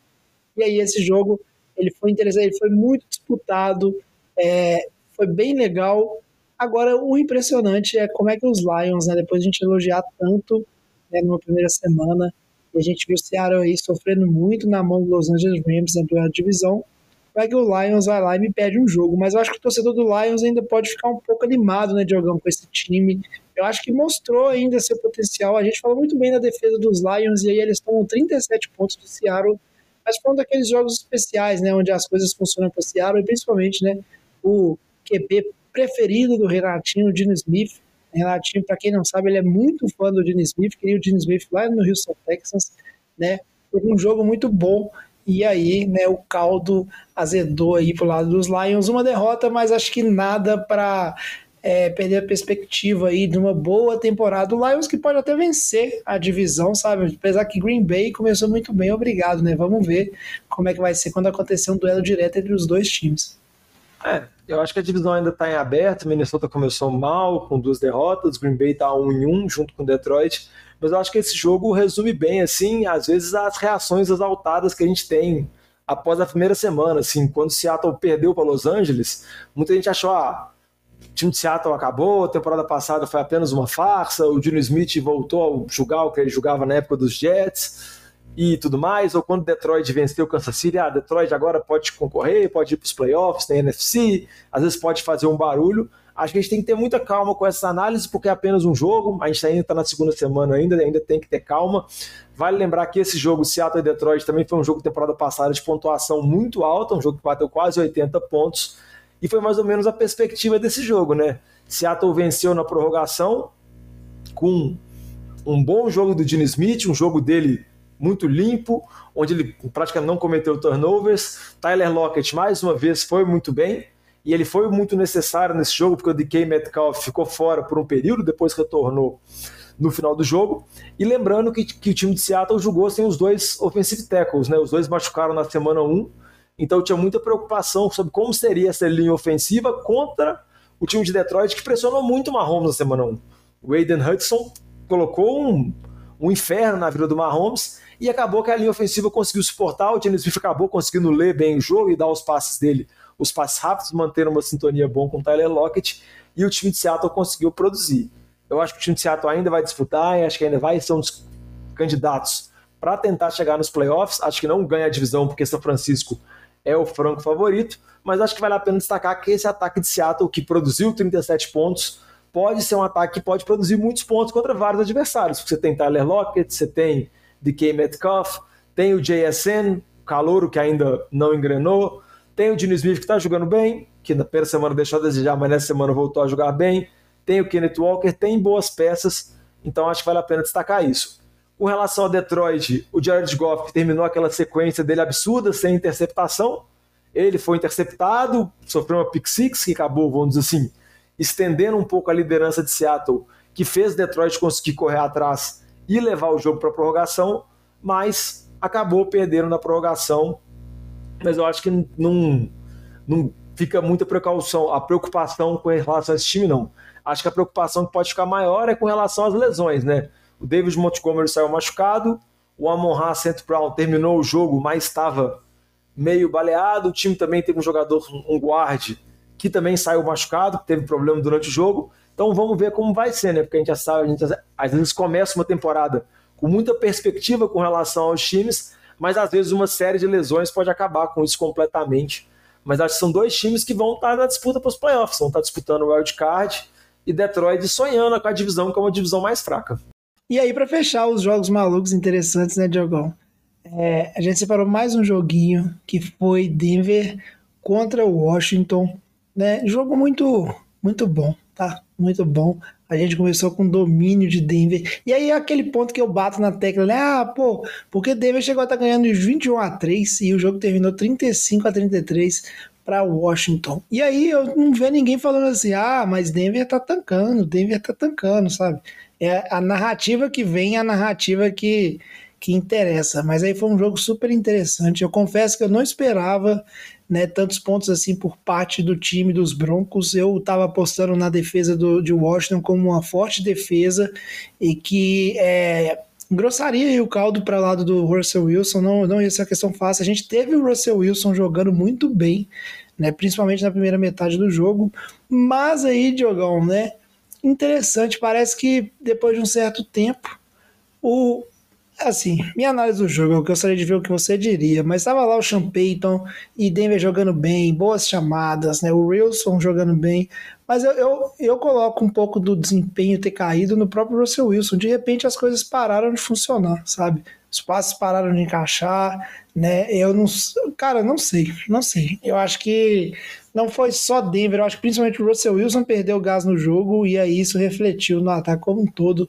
[SPEAKER 3] E aí, esse jogo, ele foi interessante, ele foi muito disputado, é, foi bem legal. Agora, o impressionante é como é que os Lions, né, depois de a gente elogiar tanto né, numa primeira semana, e a gente viu o Seattle aí sofrendo muito na mão do Los Angeles Rams na primeira divisão, como é que o Lions vai lá e me pede um jogo. Mas eu acho que o torcedor do Lions ainda pode ficar um pouco animado, né, jogando com esse time. Eu acho que mostrou ainda seu potencial. A gente falou muito bem da defesa dos Lions, e aí eles tomam 37 pontos do Seattle, mas foi um daqueles jogos especiais, né, onde as coisas funcionam para o Seattle, e principalmente, né, o QB preferido do Renatinho, o Dino Smith. Renatinho, para quem não sabe, ele é muito fã do Dino Smith, queria o Dino Smith lá no Houston Texans, né? Foi um jogo muito bom. E aí, né, o caldo azedou aí pro lado dos Lions. Uma derrota, mas acho que nada para é, perder a perspectiva aí de uma boa temporada. O Lions que pode até vencer a divisão, sabe? Apesar que Green Bay começou muito bem, obrigado, né? Vamos ver como é que vai ser quando acontecer um duelo direto entre os dois times.
[SPEAKER 4] É, eu acho que a divisão ainda está em aberto. Minnesota começou mal, com duas derrotas. Green Bay está 1 em 1 junto com Detroit. Mas eu acho que esse jogo resume bem, assim, às vezes as reações exaltadas que a gente tem após a primeira semana. Assim, quando Seattle perdeu para Los Angeles, muita gente achou, ah, o time de Seattle acabou, a temporada passada foi apenas uma farsa, o Dino Smith voltou a jogar o que ele jogava na época dos Jets e tudo mais, ou quando Detroit venceu o Kansas City, ah, Detroit agora pode concorrer, pode ir para os playoffs, tem NFC, às vezes pode fazer um barulho. Acho que a gente tem que ter muita calma com essa análise, porque é apenas um jogo, a gente ainda está na segunda semana ainda, ainda tem que ter calma. Vale lembrar que esse jogo, Seattle e Detroit, também foi um jogo temporada passada de pontuação muito alta, um jogo que bateu quase 80 pontos, e foi mais ou menos a perspectiva desse jogo, né? Seattle venceu na prorrogação com um bom jogo do Gene Smith, um jogo dele muito limpo, onde ele praticamente não cometeu turnovers. Tyler Lockett, mais uma vez, foi muito bem. E ele foi muito necessário nesse jogo, porque o DK Metcalf ficou fora por um período, depois retornou no final do jogo. E lembrando que, que o time de Seattle jogou sem os dois offensive tackles, né? Os dois machucaram na semana 1. Então tinha muita preocupação sobre como seria essa linha ofensiva contra o time de Detroit, que pressionou muito o Mahomes na semana 1. O Aiden Hudson colocou um, um inferno na vida do Mahomes e acabou que a linha ofensiva conseguiu suportar, o Gene Smith acabou conseguindo ler bem o jogo e dar os passes dele, os passes rápidos, manter uma sintonia bom com o Tyler Lockett, e o time de Seattle conseguiu produzir. Eu acho que o time de Seattle ainda vai disputar, acho que ainda vai ser um dos candidatos para tentar chegar nos playoffs. Acho que não ganha a divisão porque São Francisco é o franco favorito, mas acho que vale a pena destacar que esse ataque de Seattle, que produziu 37 pontos, pode ser um ataque que pode produzir muitos pontos contra vários adversários. Você tem Tyler Lockett, você tem DK Metcalf, tem o JSN, calouro que ainda não engrenou, tem o Dino Smith que está jogando bem, que na primeira semana deixou a desejar, mas nessa semana voltou a jogar bem, tem o Kenneth Walker, tem boas peças, então acho que vale a pena destacar isso. Com relação a Detroit, o Jared Goff terminou aquela sequência dele absurda, sem interceptação, ele foi interceptado, sofreu uma pick six que acabou, vamos dizer assim, estendendo um pouco a liderança de Seattle, que fez Detroit conseguir correr atrás e levar o jogo para a prorrogação, mas acabou perdendo na prorrogação. Mas eu acho que não, não fica muita precaução, a preocupação com relação a esse time, não. Acho que a preocupação que pode ficar maior é com relação às lesões, né? O David Montgomery saiu machucado, o Amon Ra St. Brown terminou o jogo, mas estava meio baleado. O time também teve um jogador, um guarde, que também saiu machucado, teve problema durante o jogo. Então vamos ver como vai ser, né? Porque a gente já sabe, a gente às vezes começa uma temporada com muita perspectiva com relação aos times, mas às vezes uma série de lesões pode acabar com isso completamente. Mas acho que são dois times que vão estar na disputa para os playoffs, vão estar disputando o wild card e Detroit sonhando com a divisão que é uma divisão mais fraca.
[SPEAKER 3] E aí, para fechar os jogos malucos interessantes, né, Diogão? É, a gente separou mais um joguinho que foi Denver contra Washington, né? Jogo muito, muito bom, tá? muito bom. A gente começou com domínio de Denver. E aí é aquele ponto que eu bato na tecla, né? Ah, pô, porque Denver chegou a estar tá ganhando de 21 a 3 e o jogo terminou 35 a 33 para Washington. E aí eu não vejo ninguém falando assim: "Ah, mas Denver tá tancando, Denver tá tancando", sabe? É a narrativa que vem, é a narrativa que que interessa. Mas aí foi um jogo super interessante. Eu confesso que eu não esperava né, tantos pontos assim por parte do time dos Broncos. Eu estava apostando na defesa do, de Washington como uma forte defesa e que é, engrossaria o caldo para o lado do Russell Wilson. Não, não ia ser uma questão fácil. A gente teve o Russell Wilson jogando muito bem, né, principalmente na primeira metade do jogo. Mas aí, Diogão, né? Interessante, parece que depois de um certo tempo o, Assim, minha análise do jogo, eu gostaria de ver o que você diria, mas estava lá o Sean Payton e Denver jogando bem, boas chamadas, né? O Wilson jogando bem, mas eu, eu, eu coloco um pouco do desempenho ter caído no próprio Russell Wilson. De repente as coisas pararam de funcionar, sabe? Os passes pararam de encaixar, né? Eu não. Cara, não sei, não sei. Eu acho que não foi só Denver, eu acho que principalmente o Russell Wilson perdeu gás no jogo e aí isso refletiu no ataque como um todo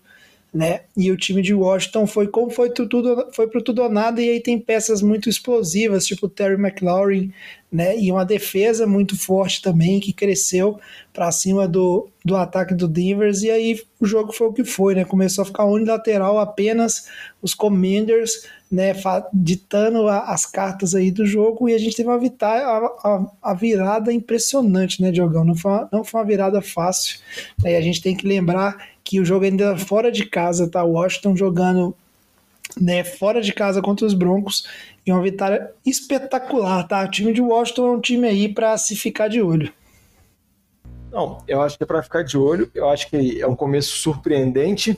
[SPEAKER 3] né? E o time de Washington foi como foi tudo foi pro tudo ou nada e aí tem peças muito explosivas, tipo Terry McLaurin, né? E uma defesa muito forte também, que cresceu para cima do, do ataque do Denver. E aí o jogo foi o que foi, né? Começou a ficar unilateral apenas os Commanders, né? Ditando as cartas aí do jogo. E a gente teve uma vitória, a, a, virada impressionante, né, Diogão? Não foi uma, não foi uma virada fácil. Né? A gente tem que lembrar que o jogo ainda fora de casa, tá? Washington jogando né, fora de casa contra os Broncos e uma vitória espetacular, tá? O time de Washington é um time aí para se ficar de olho.
[SPEAKER 4] Não, eu acho que é para ficar de olho. Eu acho que é um começo surpreendente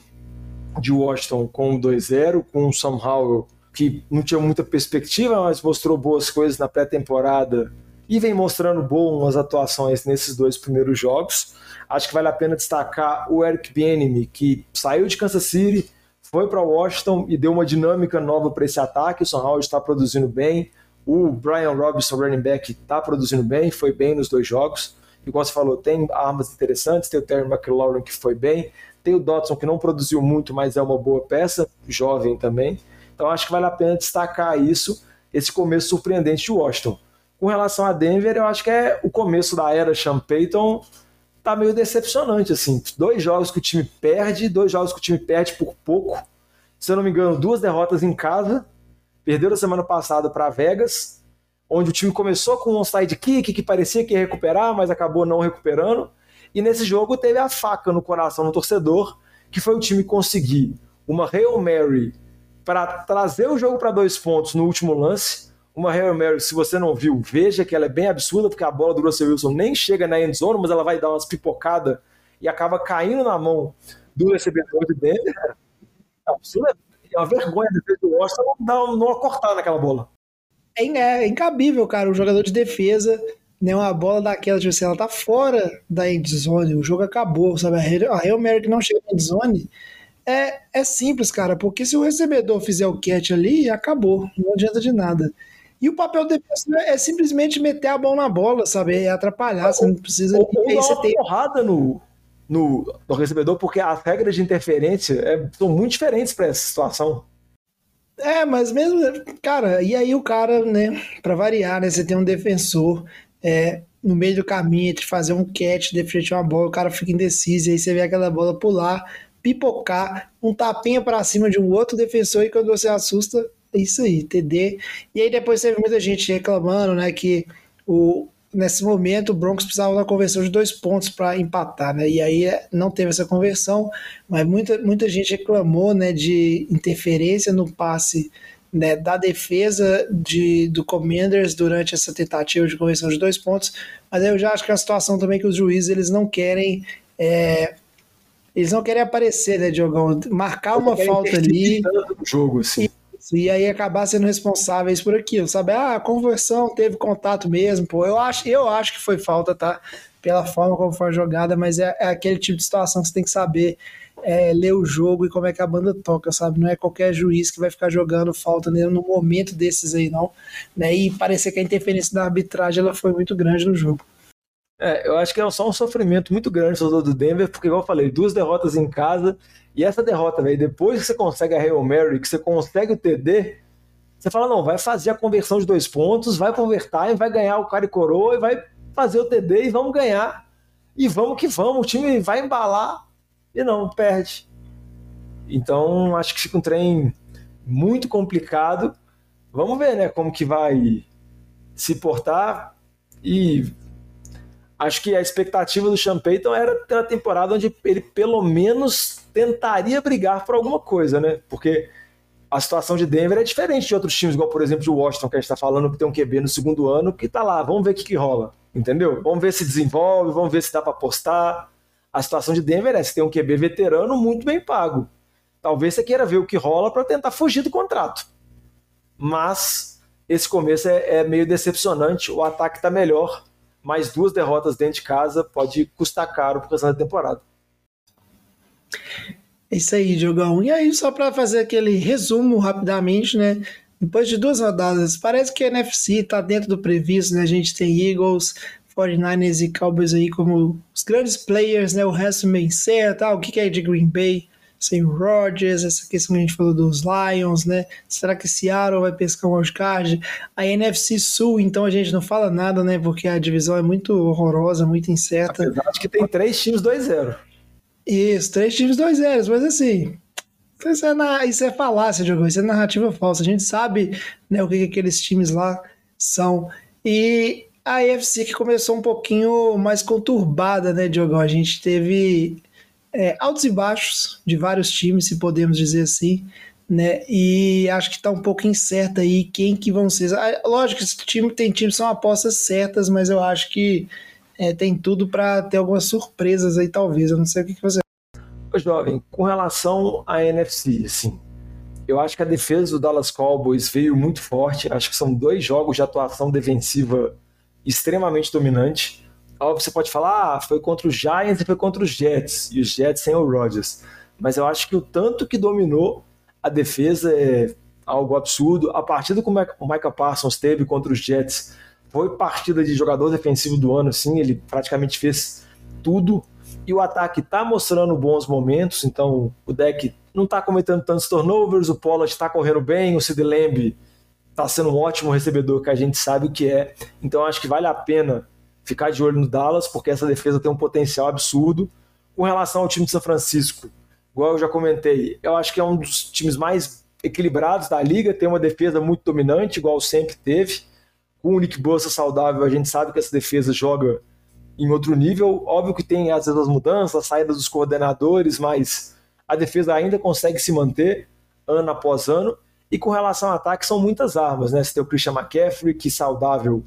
[SPEAKER 4] de Washington com 2-0, com o Sam Howell que não tinha muita perspectiva, mas mostrou boas coisas na pré-temporada e vem mostrando boas atuações nesses dois primeiros jogos. Acho que vale a pena destacar o Eric Bieniemy, que saiu de Kansas City, foi para Washington e deu uma dinâmica nova para esse ataque. O Sam Howell está produzindo bem. O Brian Robinson, running back, está produzindo bem, foi bem nos dois jogos. Igual você falou, tem armas interessantes. Tem o Terry McLaurin, que foi bem. Tem o Dodson, que não produziu muito, mas é uma boa peça, jovem também. Então acho que vale a pena destacar isso, esse começo surpreendente de Washington. Com relação a Denver, eu acho que é o começo da era Sean Payton tá meio decepcionante, assim. Dois jogos que o time perde, dois jogos que o time perde por pouco. Se eu não me engano, duas derrotas em casa. Perdeu na semana passada para Vegas, onde o time começou com um sidekick que parecia que ia recuperar, mas acabou não recuperando. E nesse jogo teve a faca no coração do torcedor, que foi o time conseguir uma Hail Mary para trazer o jogo para dois pontos no último lance uma Hail Mary, se você não viu, veja que ela é bem absurda, porque a bola do Russell Wilson nem chega na end zone, mas ela vai dar umas pipocadas e acaba caindo na mão do recebedor de Denver. É. É uma vergonha a defesa do Washington não, não cortar naquela bola.
[SPEAKER 3] É, é incabível, cara. O jogador de defesa, né, uma bola daquela, tipo assim, ela tá fora da end zone, o jogo acabou, sabe? A Hail Mary que não chega na end zone é, é simples, cara, porque se o recebedor fizer o catch ali, acabou, não adianta de nada. E o papel defensivo é simplesmente meter a mão na bola, sabe? É atrapalhar, você não precisa.
[SPEAKER 4] Ou, ou dar uma tem... porrada no, no, no, recebedor, porque as regras de interferência é, são muito diferentes para essa situação.
[SPEAKER 3] É, mas mesmo, cara, e aí o cara, né, para variar, né, você tem um defensor é, no meio do caminho entre fazer um catch, defender uma bola, o cara fica indeciso, e aí você vê aquela bola pular, pipocar, um tapinha para cima de um outro defensor, e quando você assusta, é isso aí, TD. E aí depois teve muita gente reclamando, né, que o, nesse momento o Broncos precisava da conversão de dois pontos para empatar, né? E aí é, não teve essa conversão, mas muita, muita gente reclamou, né, de interferência no passe né, da defesa de, do Commanders durante essa tentativa de conversão de dois pontos. Mas eu já acho que é a situação também que os juízes eles não querem é, eles não querem aparecer, né, Diogão? Marcar uma falta ali.
[SPEAKER 4] jogo, assim
[SPEAKER 3] e aí acabar sendo responsáveis por aquilo, sabe? Ah, a conversão teve contato mesmo, pô. Eu acho, eu acho que foi falta, tá? Pela forma como foi a jogada, mas é, é aquele tipo de situação que você tem que saber é, ler o jogo e como é que a banda toca, sabe? Não é qualquer juiz que vai ficar jogando falta no momento desses aí, não. Né? E parecer que a interferência da arbitragem ela foi muito grande no jogo.
[SPEAKER 4] É, eu acho que é só um sofrimento muito grande do Denver, porque, igual eu falei, duas derrotas em casa e essa derrota, velho, depois que você consegue a Hail Mary, que você consegue o TD, você fala, não, vai fazer a conversão de dois pontos, vai converter, vai ganhar o cara e coroa e vai fazer o TD e vamos ganhar. E vamos que vamos, o time vai embalar e não, perde. Então, acho que fica um trem muito complicado. Vamos ver, né, como que vai se portar e acho que a expectativa do Sean Payton era ter uma temporada onde ele pelo menos tentaria brigar por alguma coisa, né? Porque a situação de Denver é diferente de outros times, igual por exemplo de Washington, que a gente está falando que tem um QB no segundo ano, que tá lá, vamos ver o que, que rola, entendeu? Vamos ver se desenvolve, vamos ver se dá para apostar. A situação de Denver é se tem um QB veterano muito bem pago. Talvez você queira ver o que rola para tentar fugir do contrato. Mas esse começo é, é meio decepcionante, o ataque está melhor mais duas derrotas dentro de casa pode custar caro por causa da temporada.
[SPEAKER 3] É isso aí, Diogão. E aí, só para fazer aquele resumo rapidamente, né? Depois de duas rodadas, parece que a NFC está dentro do previsto, né? A gente tem Eagles, 49ers e Cowboys aí como os grandes players, né? O resto meio certo, ah, o que é de Green Bay? Sem o Rodgers, essa questão que a gente falou dos Lions, né? Será que Seattle vai pescar um wildcard? A NFC Sul, então a gente não fala nada, né? Porque a divisão é muito horrorosa, muito incerta.
[SPEAKER 4] Apesar de que tem três times 2-0.
[SPEAKER 3] Isso, três times 2-0, mas assim, isso é, na, isso é falácia, Diogo. Isso é narrativa falsa. A gente sabe né, o que, que aqueles times lá são. E a AFC que começou um pouquinho mais conturbada, né, Diogo? A gente teve é, altos e baixos de vários times, se podemos dizer assim. Né? E acho que está um pouco incerta aí quem que vão ser. Ah, lógico, esse time tem times são apostas certas, mas eu acho que é, tem tudo para ter algumas surpresas aí, talvez. Eu não sei o que, que você
[SPEAKER 4] jovem, com relação à NFC, assim, eu acho que a defesa do Dallas Cowboys veio muito forte. Acho que são dois jogos de atuação defensiva extremamente dominante. Óbvio, você pode falar, ah, foi contra os Giants e foi contra os Jets, e os Jets sem o Rodgers. Mas eu acho que o tanto que dominou a defesa é algo absurdo. A partida que o Micah Parsons teve contra os Jets foi partida de jogador defensivo do ano, sim, ele praticamente fez tudo e o ataque está mostrando bons momentos, então o deck não está cometendo tantos turnovers, o Pollard está correndo bem, o Sid Lamb está sendo um ótimo recebedor que a gente sabe o que é, então acho que vale a pena ficar de olho no Dallas, porque essa defesa tem um potencial absurdo. Com relação ao time de São Francisco, igual eu já comentei, eu acho que é um dos times mais equilibrados da liga, tem uma defesa muito dominante, igual sempre teve. Com o Nick Bosa saudável, a gente sabe que essa defesa joga em outro nível. Óbvio que tem às vezes as mudanças, a saída dos coordenadores, mas a defesa ainda consegue se manter ano após ano. E com relação ao ataque, são muitas armas, né? Você tem o Christian McCaffrey, que saudável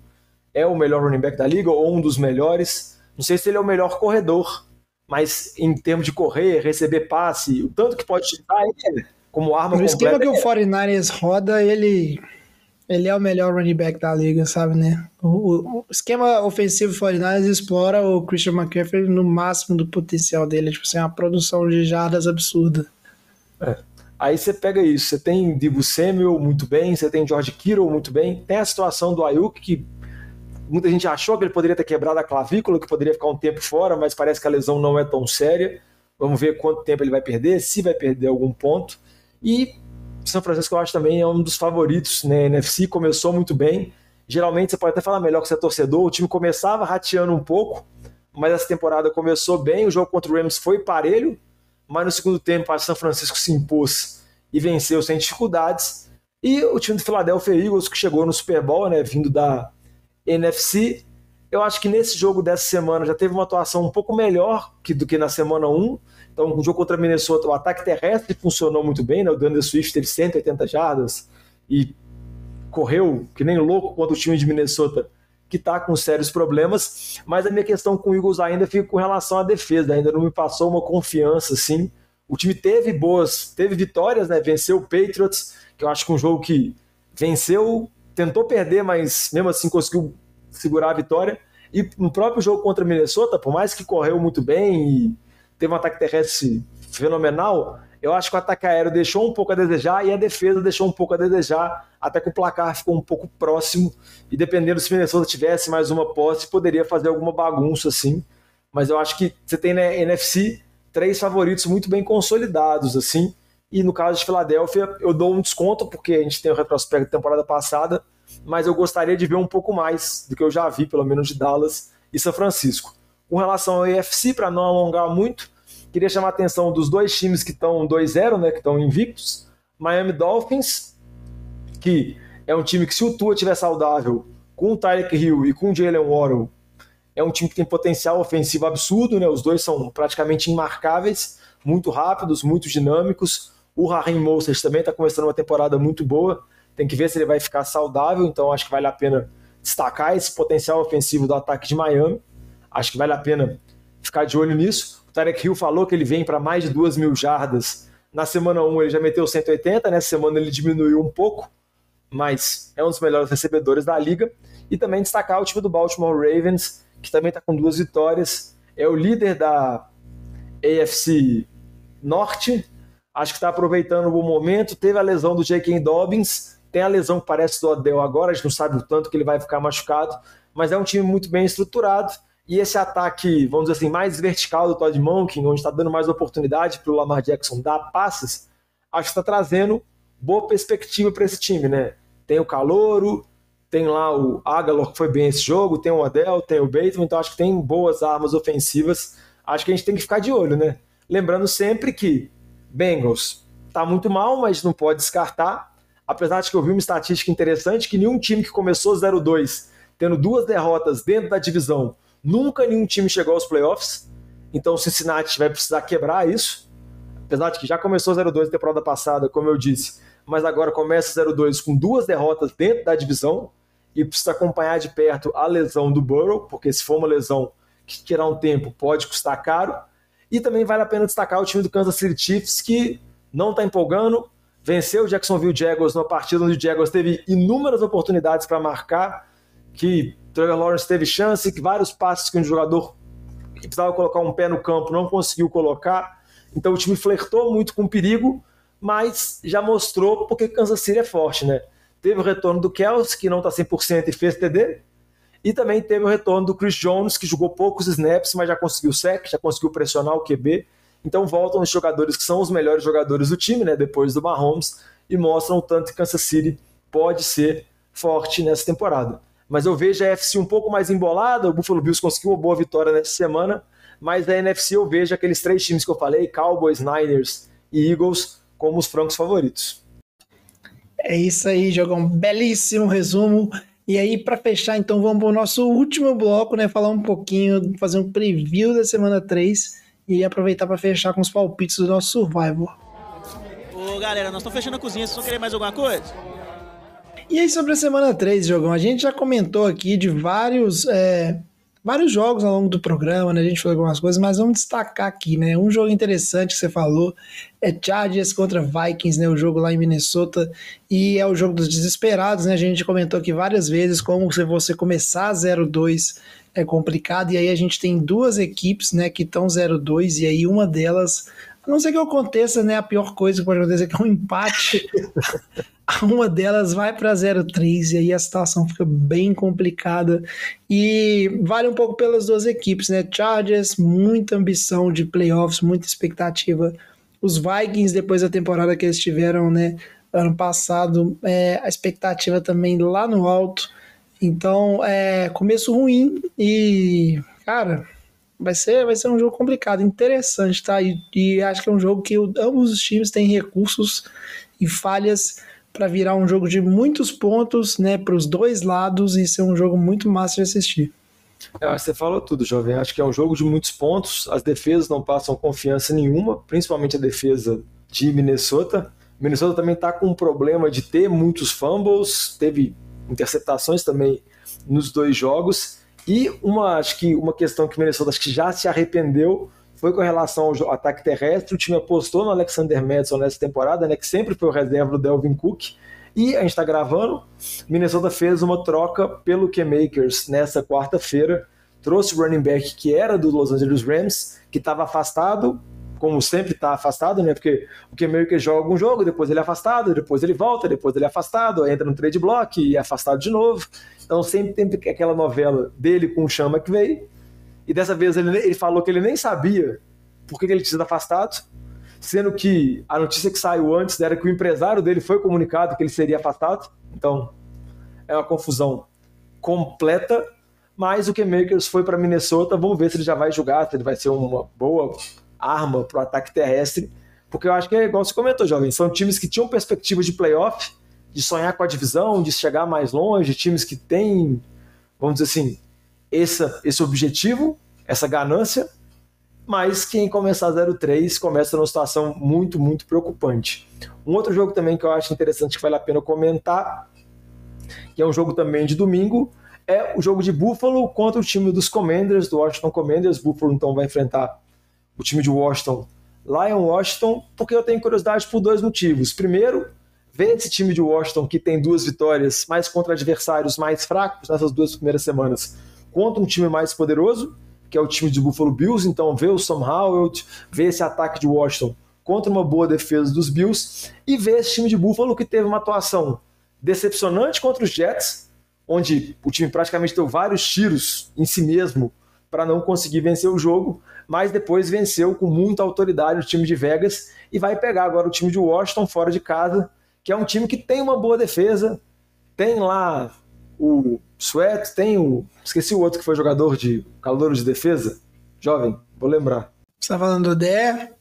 [SPEAKER 4] é o melhor running back da liga, ou um dos melhores. Não sei se ele é o melhor corredor, mas em termos de correr, receber passe, o tanto que pode chutar, ele é como arma
[SPEAKER 3] No esquema que o
[SPEAKER 4] é.
[SPEAKER 3] 49ers roda, ele ele é o melhor running back da liga, sabe, né? O, o esquema ofensivo 49ers explora o Christian McCaffrey no máximo do potencial dele. Tipo assim, uma produção de jardas absurda.
[SPEAKER 4] É. Aí você pega isso, você tem Dibu Samuel muito bem, você tem George Kittle muito bem, tem a situação do Ayuk que muita gente achou que ele poderia ter quebrado a clavícula, que poderia ficar um tempo fora, mas parece que a lesão não é tão séria. Vamos ver quanto tempo ele vai perder, se vai perder algum ponto. E são Francisco eu acho também é um dos favoritos na né? NFC, começou muito bem. Geralmente você pode até falar melhor que você é torcedor, o time começava rateando um pouco, mas essa temporada começou bem, o jogo contra o Rams foi parelho, mas no segundo tempo a São Francisco se impôs e venceu sem dificuldades. E o time do Philadelphia Eagles, que chegou no Super Bowl, né, vindo da NFC, eu acho que nesse jogo dessa semana já teve uma atuação um pouco melhor que, do que na semana 1, então, o jogo contra a Minnesota, o ataque terrestre funcionou muito bem, né? O Daniel Swift teve 180 jardas e correu que nem louco contra o time de Minnesota, que está com sérios problemas. Mas a minha questão com o Eagles ainda fica com relação à defesa, ainda não me passou uma confiança assim. O time teve boas, teve vitórias, né? Venceu o Patriots, que eu acho que é um jogo que venceu, tentou perder, mas mesmo assim conseguiu segurar a vitória. E no próprio jogo contra Minnesota, por mais que correu muito bem e teve um ataque terrestre fenomenal, eu acho que o ataque aéreo deixou um pouco a desejar e a defesa deixou um pouco a desejar, até que o placar ficou um pouco próximo. E dependendo se Minnesota tivesse mais uma posse, poderia fazer alguma bagunça assim. Mas eu acho que você tem na NFC três favoritos muito bem consolidados assim. E no caso de Filadélfia, eu dou um desconto porque a gente tem o retrospecto da temporada passada, mas eu gostaria de ver um pouco mais do que eu já vi, pelo menos de Dallas e São Francisco. Com relação ao EFC, para não alongar muito, queria chamar a atenção dos dois times que estão 2-0, né, que estão invictos. Miami Dolphins, que é um time que se o Tua estiver saudável, com o Tyreek Hill e com o Jalen Waddle, é um time que tem potencial ofensivo absurdo, né? Os dois são praticamente imarcáveis, muito rápidos, muito dinâmicos. O Raheem Mostert também está começando uma temporada muito boa. Tem que ver se ele vai ficar saudável, então acho que vale a pena destacar esse potencial ofensivo do ataque de Miami. Acho que vale a pena ficar de olho nisso. O Tarek Hill falou que ele vem para mais de 2 mil jardas. Na semana 1 ele já meteu 180, nessa semana ele diminuiu um pouco, mas é um dos melhores recebedores da liga. E também destacar o time do Baltimore Ravens, que também está com duas vitórias. É o líder da AFC Norte. Acho que está aproveitando o momento. Teve a lesão do J.K. Dobbins. Tem a lesão que parece do Odell agora. A gente não sabe o tanto que ele vai ficar machucado. Mas é um time muito bem estruturado e esse ataque, vamos dizer assim, mais vertical do Todd Monken, onde está dando mais oportunidade para o Lamar Jackson dar passes, acho que está trazendo boa perspectiva para esse time, né? Tem o Calouro, tem lá o Agalor, que foi bem esse jogo, tem o Odell, tem o Bateman, então acho que tem boas armas ofensivas. Acho que a gente tem que ficar de olho, né? Lembrando sempre que Bengals tá muito mal, mas não pode descartar. Apesar de que eu vi uma estatística interessante que nenhum time que começou 0-2, tendo duas derrotas dentro da divisão, Nunca nenhum time chegou aos playoffs, então o Cincinnati vai precisar quebrar isso. Apesar de que já começou 0-2 na temporada passada, como eu disse, mas agora começa 0-2 com duas derrotas dentro da divisão e precisa acompanhar de perto a lesão do Burrow, porque se for uma lesão que tirar um tempo pode custar caro. E também vale a pena destacar o time do Kansas City Chiefs, que não está empolgando, venceu o Jacksonville Jaguars numa partida onde o Jaguars teve inúmeras oportunidades para marcar, que Trevor Lawrence teve chance, que vários passes que um jogador que precisava colocar um pé no campo não conseguiu colocar. Então o time flertou muito com o perigo, mas já mostrou porque Kansas City é forte, né? Teve o retorno do Kelsey, que não está 100% e fez TD. E também teve o retorno do Chris Jones, que jogou poucos snaps, mas já conseguiu sec, já conseguiu pressionar o QB. Então voltam os jogadores que são os melhores jogadores do time, né? Depois do Mahomes, e mostram o tanto que Kansas City pode ser forte nessa temporada mas eu vejo a NFC um pouco mais embolada. O Buffalo Bills conseguiu uma boa vitória nessa semana, mas da NFC eu vejo aqueles três times que eu falei, Cowboys, Niners e Eagles, como os francos favoritos.
[SPEAKER 3] É isso aí, um belíssimo resumo. E aí, para fechar, então, vamos para o nosso último bloco, né? Falar um pouquinho, fazer um preview da semana 3 e aproveitar para fechar com os palpites do nosso Survivor.
[SPEAKER 5] Ô, galera, nós estamos fechando a cozinha. Vocês vão querer mais alguma coisa?
[SPEAKER 3] E aí, sobre a semana 3, Jogão, a gente já comentou aqui de vários, é, vários jogos ao longo do programa, né? A gente falou algumas coisas, mas vamos destacar aqui, né? Um jogo interessante que você falou é Chargers contra Vikings, né? O jogo lá em Minnesota. E é o jogo dos desesperados, né? A gente comentou aqui várias vezes como se você começar 0-2 é complicado. E aí a gente tem duas equipes, né, que estão 0-2, e aí uma delas a não ser que aconteça, né? A pior coisa que pode acontecer que é um empate. [LAUGHS] uma delas vai para 0-3 e aí a situação fica bem complicada. E vale um pouco pelas duas equipes, né? Chargers, muita ambição de playoffs, muita expectativa. Os Vikings, depois da temporada que eles tiveram, né? Ano passado, é, a expectativa também lá no alto. Então, é começo ruim e, cara, vai ser, vai ser um jogo complicado, interessante, tá? E, e acho que é um jogo que ambos os times têm recursos e falhas para virar um jogo de muitos pontos, né, para os dois lados e ser um jogo muito massa de assistir.
[SPEAKER 4] É, você falou tudo, jovem. Acho que é um jogo de muitos pontos. As defesas não passam confiança nenhuma, principalmente a defesa de Minnesota. Minnesota também está com um problema de ter muitos fumbles, teve interceptações também nos dois jogos. E uma, acho que uma questão que o Minnesota acho que já se arrependeu foi com relação ao ataque terrestre. O time apostou no Alexander Madison nessa temporada, né, que sempre foi o reserva do Delvin Cook. E a gente está gravando. Minnesota fez uma troca pelo K-Makers nessa quarta-feira. Trouxe o running back que era do Los Angeles Rams, que estava afastado, como sempre está afastado, né? Porque o K-Maker joga um jogo, depois ele é afastado, depois ele volta, depois ele é afastado, entra no trade block e é afastado de novo. Então sempre tem aquela novela dele com o Chama que veio. E dessa vez ele, ele falou que ele nem sabia por que ele tinha sido afastado, sendo que a notícia que saiu antes era que o empresário dele foi comunicado que ele seria afastado. Então é uma confusão completa. Mas o K-Makers foi para Minnesota. Vamos ver se ele já vai jogar, se ele vai ser uma boa arma para o ataque terrestre, porque eu acho que é igual você comentou, jovem, são times que tinham perspectiva de playoff, de sonhar com a divisão, de chegar mais longe, times que têm, vamos dizer assim, esse, esse objetivo, essa ganância, mas quem começar 0-3 começa numa situação muito, muito preocupante. Um outro jogo também que eu acho interessante que vale a pena comentar, que é um jogo também de domingo, é o jogo de Buffalo contra o time dos Commanders, do Washington Commanders. Buffalo então vai enfrentar o time de Washington lá Washington, porque eu tenho curiosidade por dois motivos. Primeiro, ver esse time de Washington que tem duas vitórias, mas contra adversários mais fracos nessas duas primeiras semanas, contra um time mais poderoso, que é o time de Buffalo Bills. Então, ver o Sam Howell, ver esse ataque de Washington contra uma boa defesa dos Bills e ver esse time de Buffalo que teve uma atuação decepcionante contra os Jets, onde o time praticamente deu vários tiros em si mesmo para não conseguir vencer o jogo, mas depois venceu com muita autoridade o time de Vegas e vai pegar agora o time de Washington fora de casa, que é um time que tem uma boa defesa, tem lá o Sweat, tem o. Esqueci o outro que foi jogador de calor de defesa. Jovem, vou lembrar.
[SPEAKER 3] Você tá falando do Dé?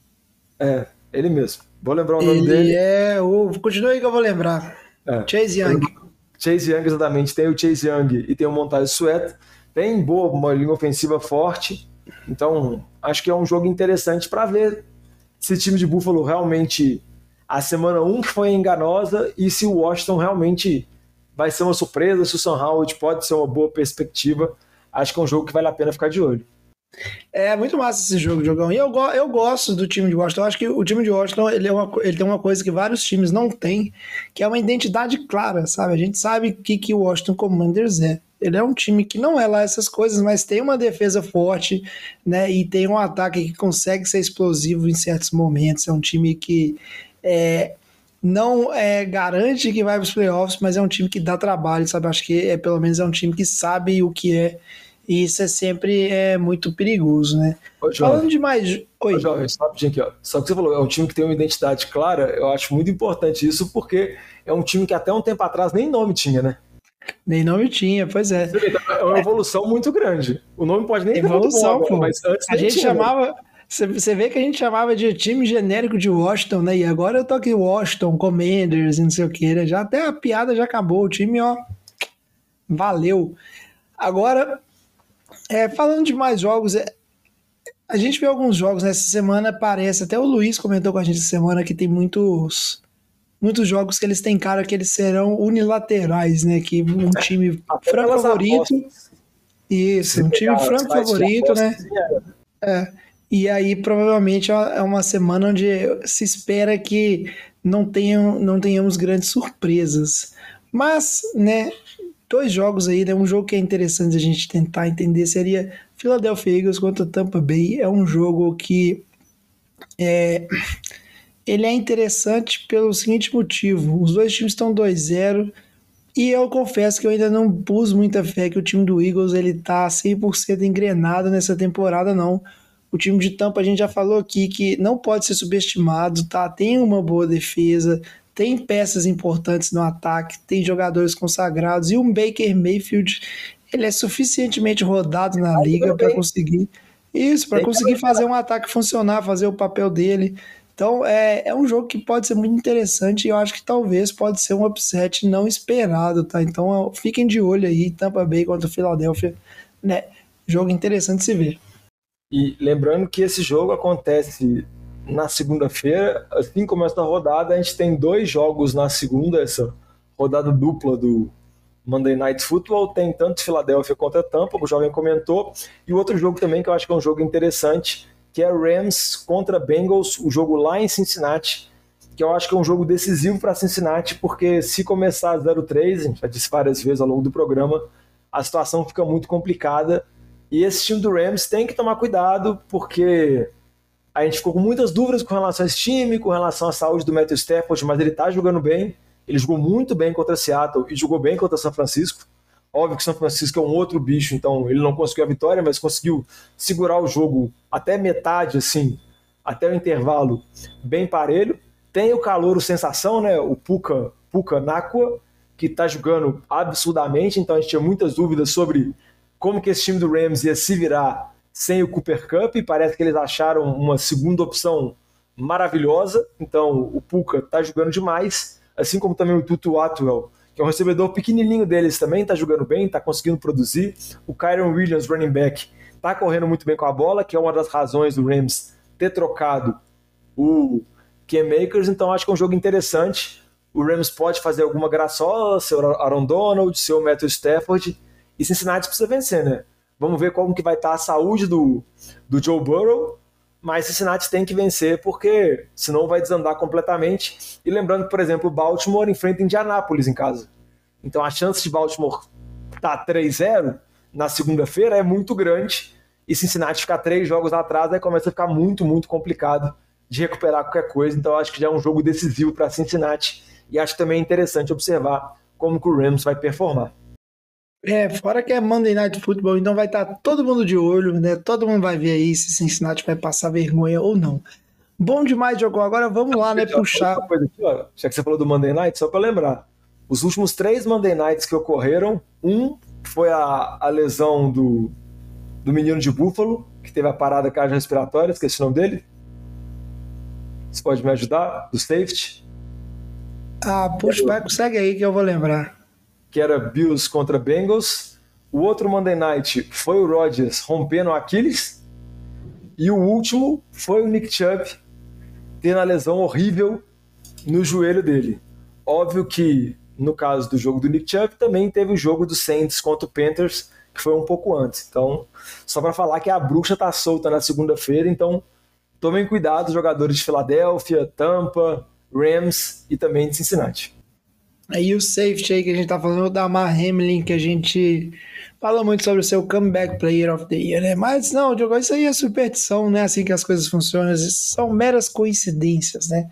[SPEAKER 4] É, ele mesmo. Vou lembrar o nome
[SPEAKER 3] ele
[SPEAKER 4] dele.
[SPEAKER 3] é o. Continua aí que eu vou lembrar.
[SPEAKER 4] É.
[SPEAKER 3] Chase Young.
[SPEAKER 4] Chase Young, exatamente. Tem o Chase Young e tem o Montez Sweat. Tem boa, uma linha ofensiva forte. Então, acho que é um jogo interessante para ver se o time de Buffalo realmente. A semana 1 foi enganosa e se o Washington realmente vai ser uma surpresa, se o Sam Howard pode ser uma boa perspectiva. Acho que é um jogo que vale a pena ficar de olho.
[SPEAKER 3] É muito massa esse jogo, jogão. E eu, eu gosto do time de Washington. Eu acho que o time de Washington ele, é uma, ele tem uma coisa que vários times não têm, que é uma identidade clara, sabe? A gente sabe o que, que o Washington Commanders é. Ele é um time que não é lá essas coisas, mas tem uma defesa forte, né? E tem um ataque que consegue ser explosivo em certos momentos. É um time que é, não é, garante que vai para os playoffs, mas é um time que dá trabalho, sabe? Acho que é pelo menos é um time que sabe o que é. E isso é sempre é, muito perigoso, né?
[SPEAKER 4] Ô,
[SPEAKER 3] Falando de mais. Oi.
[SPEAKER 4] Ô, jovem, só aqui, ó. Só que você falou, é um time que tem uma identidade clara, eu acho muito importante isso, porque é um time que até um tempo atrás nem nome tinha, né?
[SPEAKER 3] Nem nome tinha, pois é.
[SPEAKER 4] É uma evolução muito grande. O nome pode nem
[SPEAKER 3] evolução,
[SPEAKER 4] ter bom, mas antes
[SPEAKER 3] a gente
[SPEAKER 4] tinha,
[SPEAKER 3] chamava. Você vê que a gente chamava de time genérico de Washington, né? E agora eu tô aqui Washington, Commanders e não sei o que, né? Já até a piada já acabou. O time, ó, valeu. Agora, é, falando de mais jogos, é, a gente viu alguns jogos nessa semana, parece, até o Luiz comentou com a gente essa semana que tem muitos muitos jogos que eles têm cara que eles serão unilaterais, né? Que um time franco favorito. Isso, um time franco favorito, né? É. E aí, provavelmente, é uma semana onde se espera que não, tenham, não tenhamos grandes surpresas. Mas, né, dois jogos aí, né? Um jogo que é interessante a gente tentar entender seria Philadelphia Eagles contra Tampa Bay. É um jogo que é, ele é interessante pelo seguinte motivo: os dois times estão 2-0 e eu confesso que eu ainda não pus muita fé que o time do Eagles ele tá 100% engrenado nessa temporada não. O time de Tampa a gente já falou aqui que não pode ser subestimado, tá? Tem uma boa defesa, tem peças importantes no ataque, tem jogadores consagrados e o Baker Mayfield ele é suficientemente rodado na liga para conseguir isso, para conseguir fazer um ataque funcionar, fazer o papel dele. Então é, é um jogo que pode ser muito interessante e eu acho que talvez pode ser um upset não esperado, tá? Então fiquem de olho aí, Tampa Bay contra Philadelphia, né? Jogo interessante se ver.
[SPEAKER 4] E lembrando que esse jogo acontece na segunda-feira, assim como essa rodada, a gente tem dois jogos na segunda, essa rodada dupla do Monday Night Football, tem tanto Philadelphia contra Tampa, que o jovem comentou, e outro jogo também que eu acho que é um jogo interessante, que é Rams contra Bengals, o jogo lá em Cincinnati, que eu acho que é um jogo decisivo para Cincinnati, porque se começar 0-3, a gente já disse várias vezes ao longo do programa, a situação fica muito complicada. E esse time do Rams tem que tomar cuidado, porque a gente ficou com muitas dúvidas com relação a esse time, com relação à saúde do Matthew Stafford, mas ele está jogando bem. Ele jogou muito bem contra Seattle e jogou bem contra São Francisco. Óbvio que São Francisco é um outro bicho, então ele não conseguiu a vitória, mas conseguiu segurar o jogo até metade, assim, até o intervalo, bem parelho. Tem o calor, o sensação, né? O Puka, Puka Nakua, que está jogando absurdamente, então a gente tinha muitas dúvidas sobre como que esse time do Rams ia se virar sem o Cooper Cup, e parece que eles acharam uma segunda opção maravilhosa, então o Puka está jogando demais, assim como também o Tutu Atwell, que é um recebedor pequenininho deles também, tá jogando bem, tá conseguindo produzir. O Kyron Williams, running back, tá correndo muito bem com a bola, que é uma das razões do Rams ter trocado o Cam Makers, então acho que é um jogo interessante. O Rams pode fazer alguma graçola, seu Aaron Donald, seu Matthew Stafford, e Cincinnati precisa vencer, né? Vamos ver como que vai estar tá a saúde do, do Joe Burrow, mas Cincinnati tem que vencer porque senão vai desandar completamente. E lembrando, por exemplo, Baltimore enfrenta Indianápolis em casa. Então a chance de Baltimore estar tá 3-0 na segunda-feira é muito grande e Cincinnati ficar três jogos atrás aí começa a ficar muito, muito complicado de recuperar qualquer coisa. Então acho que já é um jogo decisivo para Cincinnati e acho também interessante observar como que o Rams vai performar.
[SPEAKER 3] É, fora que é Monday Night Football, então vai estar tá todo mundo de olho, né? Todo mundo vai ver aí se Cincinnati vai passar vergonha ou não. Bom demais, jogou. Agora vamos lá, né? Puxar.
[SPEAKER 4] Já que você falou do Monday Night, só para lembrar. Os últimos três Monday Nights que ocorreram, um foi a, a lesão do, do menino de Buffalo, que teve a parada cardiorrespiratória, esqueci o nome dele. Você pode me ajudar? Do safety?
[SPEAKER 3] Ah, puxa, vai, segue aí que eu vou lembrar.
[SPEAKER 4] Que era Bills contra Bengals. O outro Monday Night foi o Rodgers rompendo o Aquiles. E o último foi o Nick Chubb tendo a lesão horrível no joelho dele. Óbvio que no caso do jogo do Nick Chubb também teve o jogo do Saints contra o Panthers, que foi um pouco antes. Então, só para falar que a bruxa tá solta na segunda-feira, então tomem cuidado, jogadores de Filadélfia, Tampa, Rams e também de Cincinnati.
[SPEAKER 3] Aí o safety aí que a gente tá falando, o Damar Hamlin, que a gente fala muito sobre o seu comeback player of the year, né? Mas não, Diogo, isso aí é superstição, né? Assim que as coisas funcionam, são meras coincidências, né?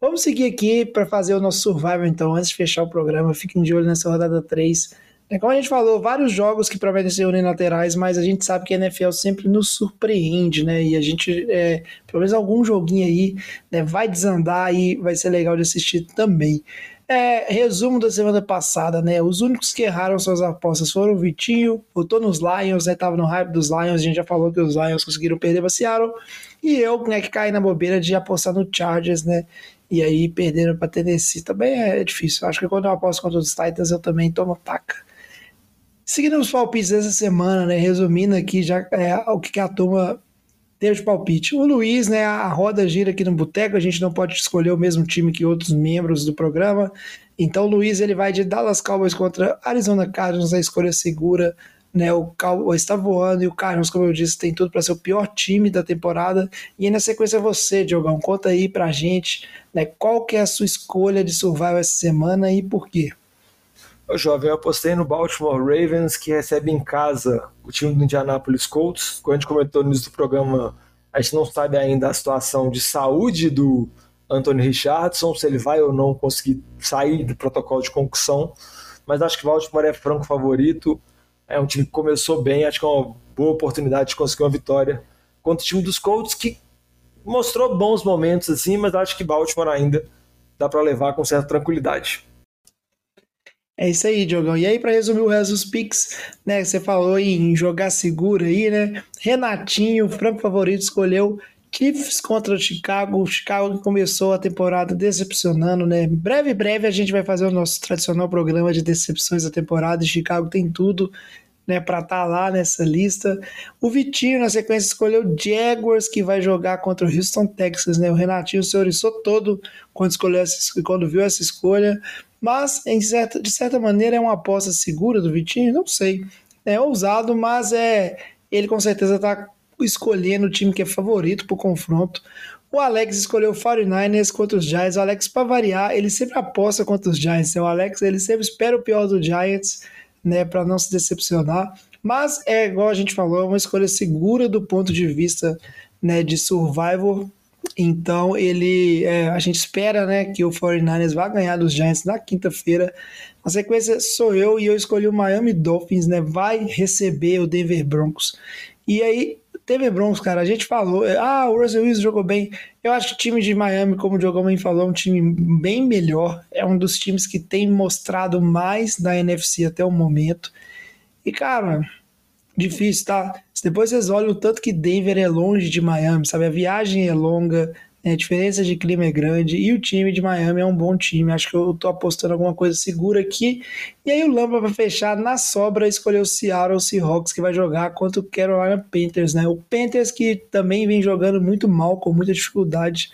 [SPEAKER 3] Vamos seguir aqui para fazer o nosso survival, então, antes de fechar o programa. Fiquem de olho nessa rodada 3. É, como a gente falou, vários jogos que prometem ser unilaterais, mas a gente sabe que a NFL sempre nos surpreende, né? E a gente, é, pelo menos algum joguinho aí, né, vai desandar e vai ser legal de assistir também. É, resumo da semana passada, né? Os únicos que erraram suas apostas foram o Vitinho, botou nos Lions, né? Tava no hype dos Lions, a gente já falou que os Lions conseguiram perder para Seattle. E eu, né, que caí na bobeira de apostar no Chargers, né? E aí perderam para Tennessee. Também é difícil. Acho que quando eu aposto contra os Titans, eu também tomo taca. Seguindo os palpites dessa semana, né? Resumindo aqui já é, o que a turma de palpite. O Luiz, né? A roda gira aqui no Boteco, a gente não pode escolher o mesmo time que outros membros do programa. Então o Luiz ele vai de Dallas Cowboys contra Arizona Cardinals, a escolha segura. Né, o Cowboys está voando e o Cardinals, como eu disse, tem tudo para ser o pior time da temporada. E aí, na sequência, você, Diogão, conta aí pra gente né, qual que é a sua escolha de survival essa semana e por quê.
[SPEAKER 4] Ô, jovem, eu apostei no Baltimore Ravens, que recebe em casa o time do Indianapolis Colts. Quando a gente comentou no início do programa, a gente não sabe ainda a situação de saúde do Anthony Richardson, se ele vai ou não conseguir sair do protocolo de concussão. Mas acho que o Baltimore é franco favorito. É um time que começou bem, acho que é uma boa oportunidade de conseguir uma vitória contra o time dos Colts, que mostrou bons momentos assim, mas acho que Baltimore ainda dá para levar com certa tranquilidade.
[SPEAKER 3] É isso aí, Diogão. E aí, para resumir o resto dos picks, né? Você falou em jogar seguro aí, né? Renatinho, franco favorito, escolheu Chiefs contra o Chicago. O Chicago começou a temporada decepcionando, né? Breve, breve a gente vai fazer o nosso tradicional programa de decepções da temporada. Chicago tem tudo, né, para estar tá lá nessa lista. O Vitinho, na sequência, escolheu Jaguars, que vai jogar contra o Houston Texas, né? O Renatinho se oriçou todo quando, escolheu essa, quando viu essa escolha. Mas, certa, de certa maneira, é uma aposta segura do Vitinho? Não sei. É ousado, mas é ele com certeza está escolhendo o time que é favorito para o confronto. O Alex escolheu o 49ers contra os Giants. O Alex, para variar, ele sempre aposta contra os Giants. Então, o Alex, ele sempre espera o pior do Giants, né, para não se decepcionar. Mas é igual a gente falou, é uma escolha segura do ponto de vista né, de survival. Então, ele, é, a gente espera né, que o 49ers vá ganhar dos Giants na quinta-feira. Na sequência, sou eu e eu escolhi o Miami Dolphins, né? Vai receber o Denver Broncos. E aí, Teve Broncos, cara, a gente falou, é, ah, o Russell Wilson jogou bem. Eu acho que o time de Miami, como o Diogo falou, é um time bem melhor. É um dos times que tem mostrado mais da NFC até o momento. E, cara, difícil, tá? Depois vocês olham o tanto que Denver é longe de Miami, sabe? A viagem é longa, a diferença de clima é grande e o time de Miami é um bom time. Acho que eu tô apostando alguma coisa segura aqui. E aí o Lamba para fechar na sobra escolheu o Seattle Seahawks que vai jogar contra o Carolina Panthers, né? O Panthers que também vem jogando muito mal, com muita dificuldade.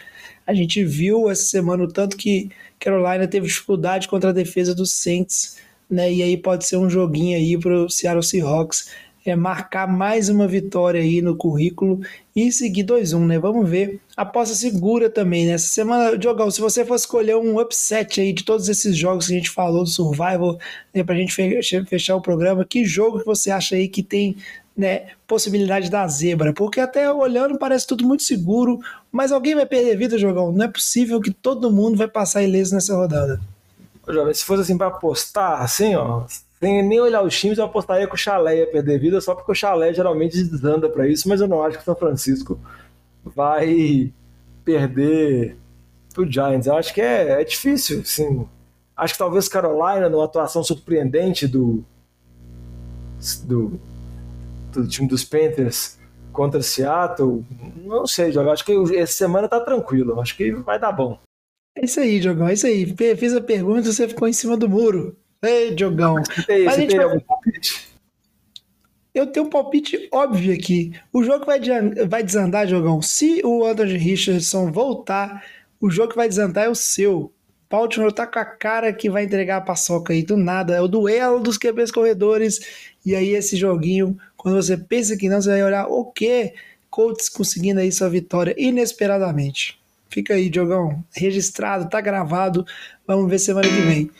[SPEAKER 3] A gente viu essa semana o tanto que Carolina teve dificuldade contra a defesa dos Saints, né? E aí pode ser um joguinho aí para o Seattle Seahawks é, marcar mais uma vitória aí no currículo e seguir 2-1, né? Vamos ver. Aposta segura também, né? Semana, Diogão, se você for escolher um upset aí de todos esses jogos que a gente falou do Survival, né, pra gente fechar o programa, que jogo que você acha aí que tem né, possibilidade da zebra? Porque até olhando parece tudo muito seguro, mas alguém vai perder vida, Jogão? Não é possível que todo mundo vai passar ileso nessa rodada.
[SPEAKER 4] Jovem, se fosse assim para apostar, assim, ó, sem nem olhar os times, eu apostaria que o Chalé ia perder vida, só porque o Chalé geralmente desanda para isso, mas eu não acho que o São Francisco vai perder pro Giants. Eu acho que é, é difícil, sim. Acho que talvez Carolina, numa atuação surpreendente do, do, do time dos Panthers contra Seattle, não sei, Diogo. Acho que essa semana tá tranquilo. Acho que vai dar bom.
[SPEAKER 3] É isso aí, Diogão. É isso aí. Fiz a pergunta e você ficou em cima do muro. Ei, Diogão.
[SPEAKER 4] Tem, Mas a gente vai...
[SPEAKER 3] Eu tenho um palpite óbvio aqui. O jogo vai, vai desandar, Diogão. Se o Anthony Richardson voltar, o jogo que vai desandar é o seu. Baltimore tá com a cara que vai entregar a paçoca aí do nada. É o duelo dos QBs corredores. E aí, esse joguinho, quando você pensa que não, você vai olhar o quê? Colts conseguindo aí sua vitória inesperadamente. Fica aí, Diogão. Registrado, tá gravado. Vamos ver semana que vem.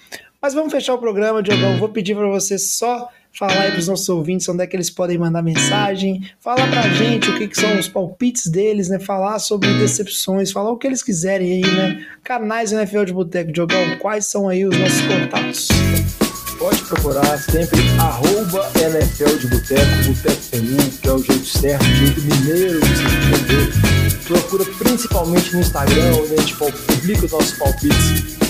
[SPEAKER 3] Mas vamos fechar o programa, Diogão. Vou pedir para você só falar aí para os nossos ouvintes onde é que eles podem mandar mensagem, falar para a gente o que, que, são os palpites deles, né? Falar sobre decepções, falar o que eles quiserem aí, né? Canais NFL de Boteco, Diogão, quais são aí os nossos contatos?
[SPEAKER 4] Pode procurar sempre arroba NFL de Boteco, Boteco PU, que é o jeito certo, o jeito mineiro de se entender. Procura principalmente no Instagram, onde a gente publica os nossos palpites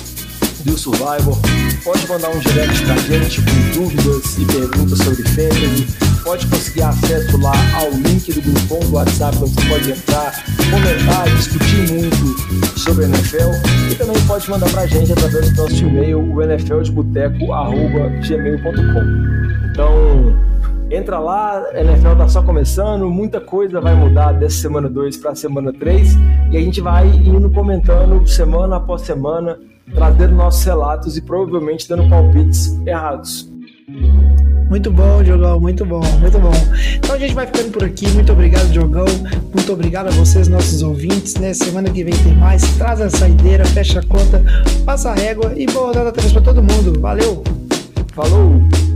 [SPEAKER 4] do Survivor. Pode mandar um direct pra gente com dúvidas e perguntas sobre Fantasy. Pode conseguir acesso lá ao link do grupão do WhatsApp, onde você pode entrar, comentar, discutir muito sobre NFL. E também pode mandar pra gente através do nosso e-mail, o nfldeboteco.gmail.com. Então, entra lá, NFL tá só começando, muita coisa vai mudar dessa semana 2 para semana 3 e a gente vai indo comentando semana após semana trazendo nossos relatos e provavelmente dando palpites errados.
[SPEAKER 3] Muito bom, Diogão, muito bom, muito bom. Então a gente vai ficando por aqui. Muito obrigado, Diogão. Muito obrigado a vocês, nossos ouvintes. Né? Semana que vem tem mais. Traz a saideira, fecha a conta, passa a régua e boa data 3 para todo mundo. Valeu!
[SPEAKER 4] Falou!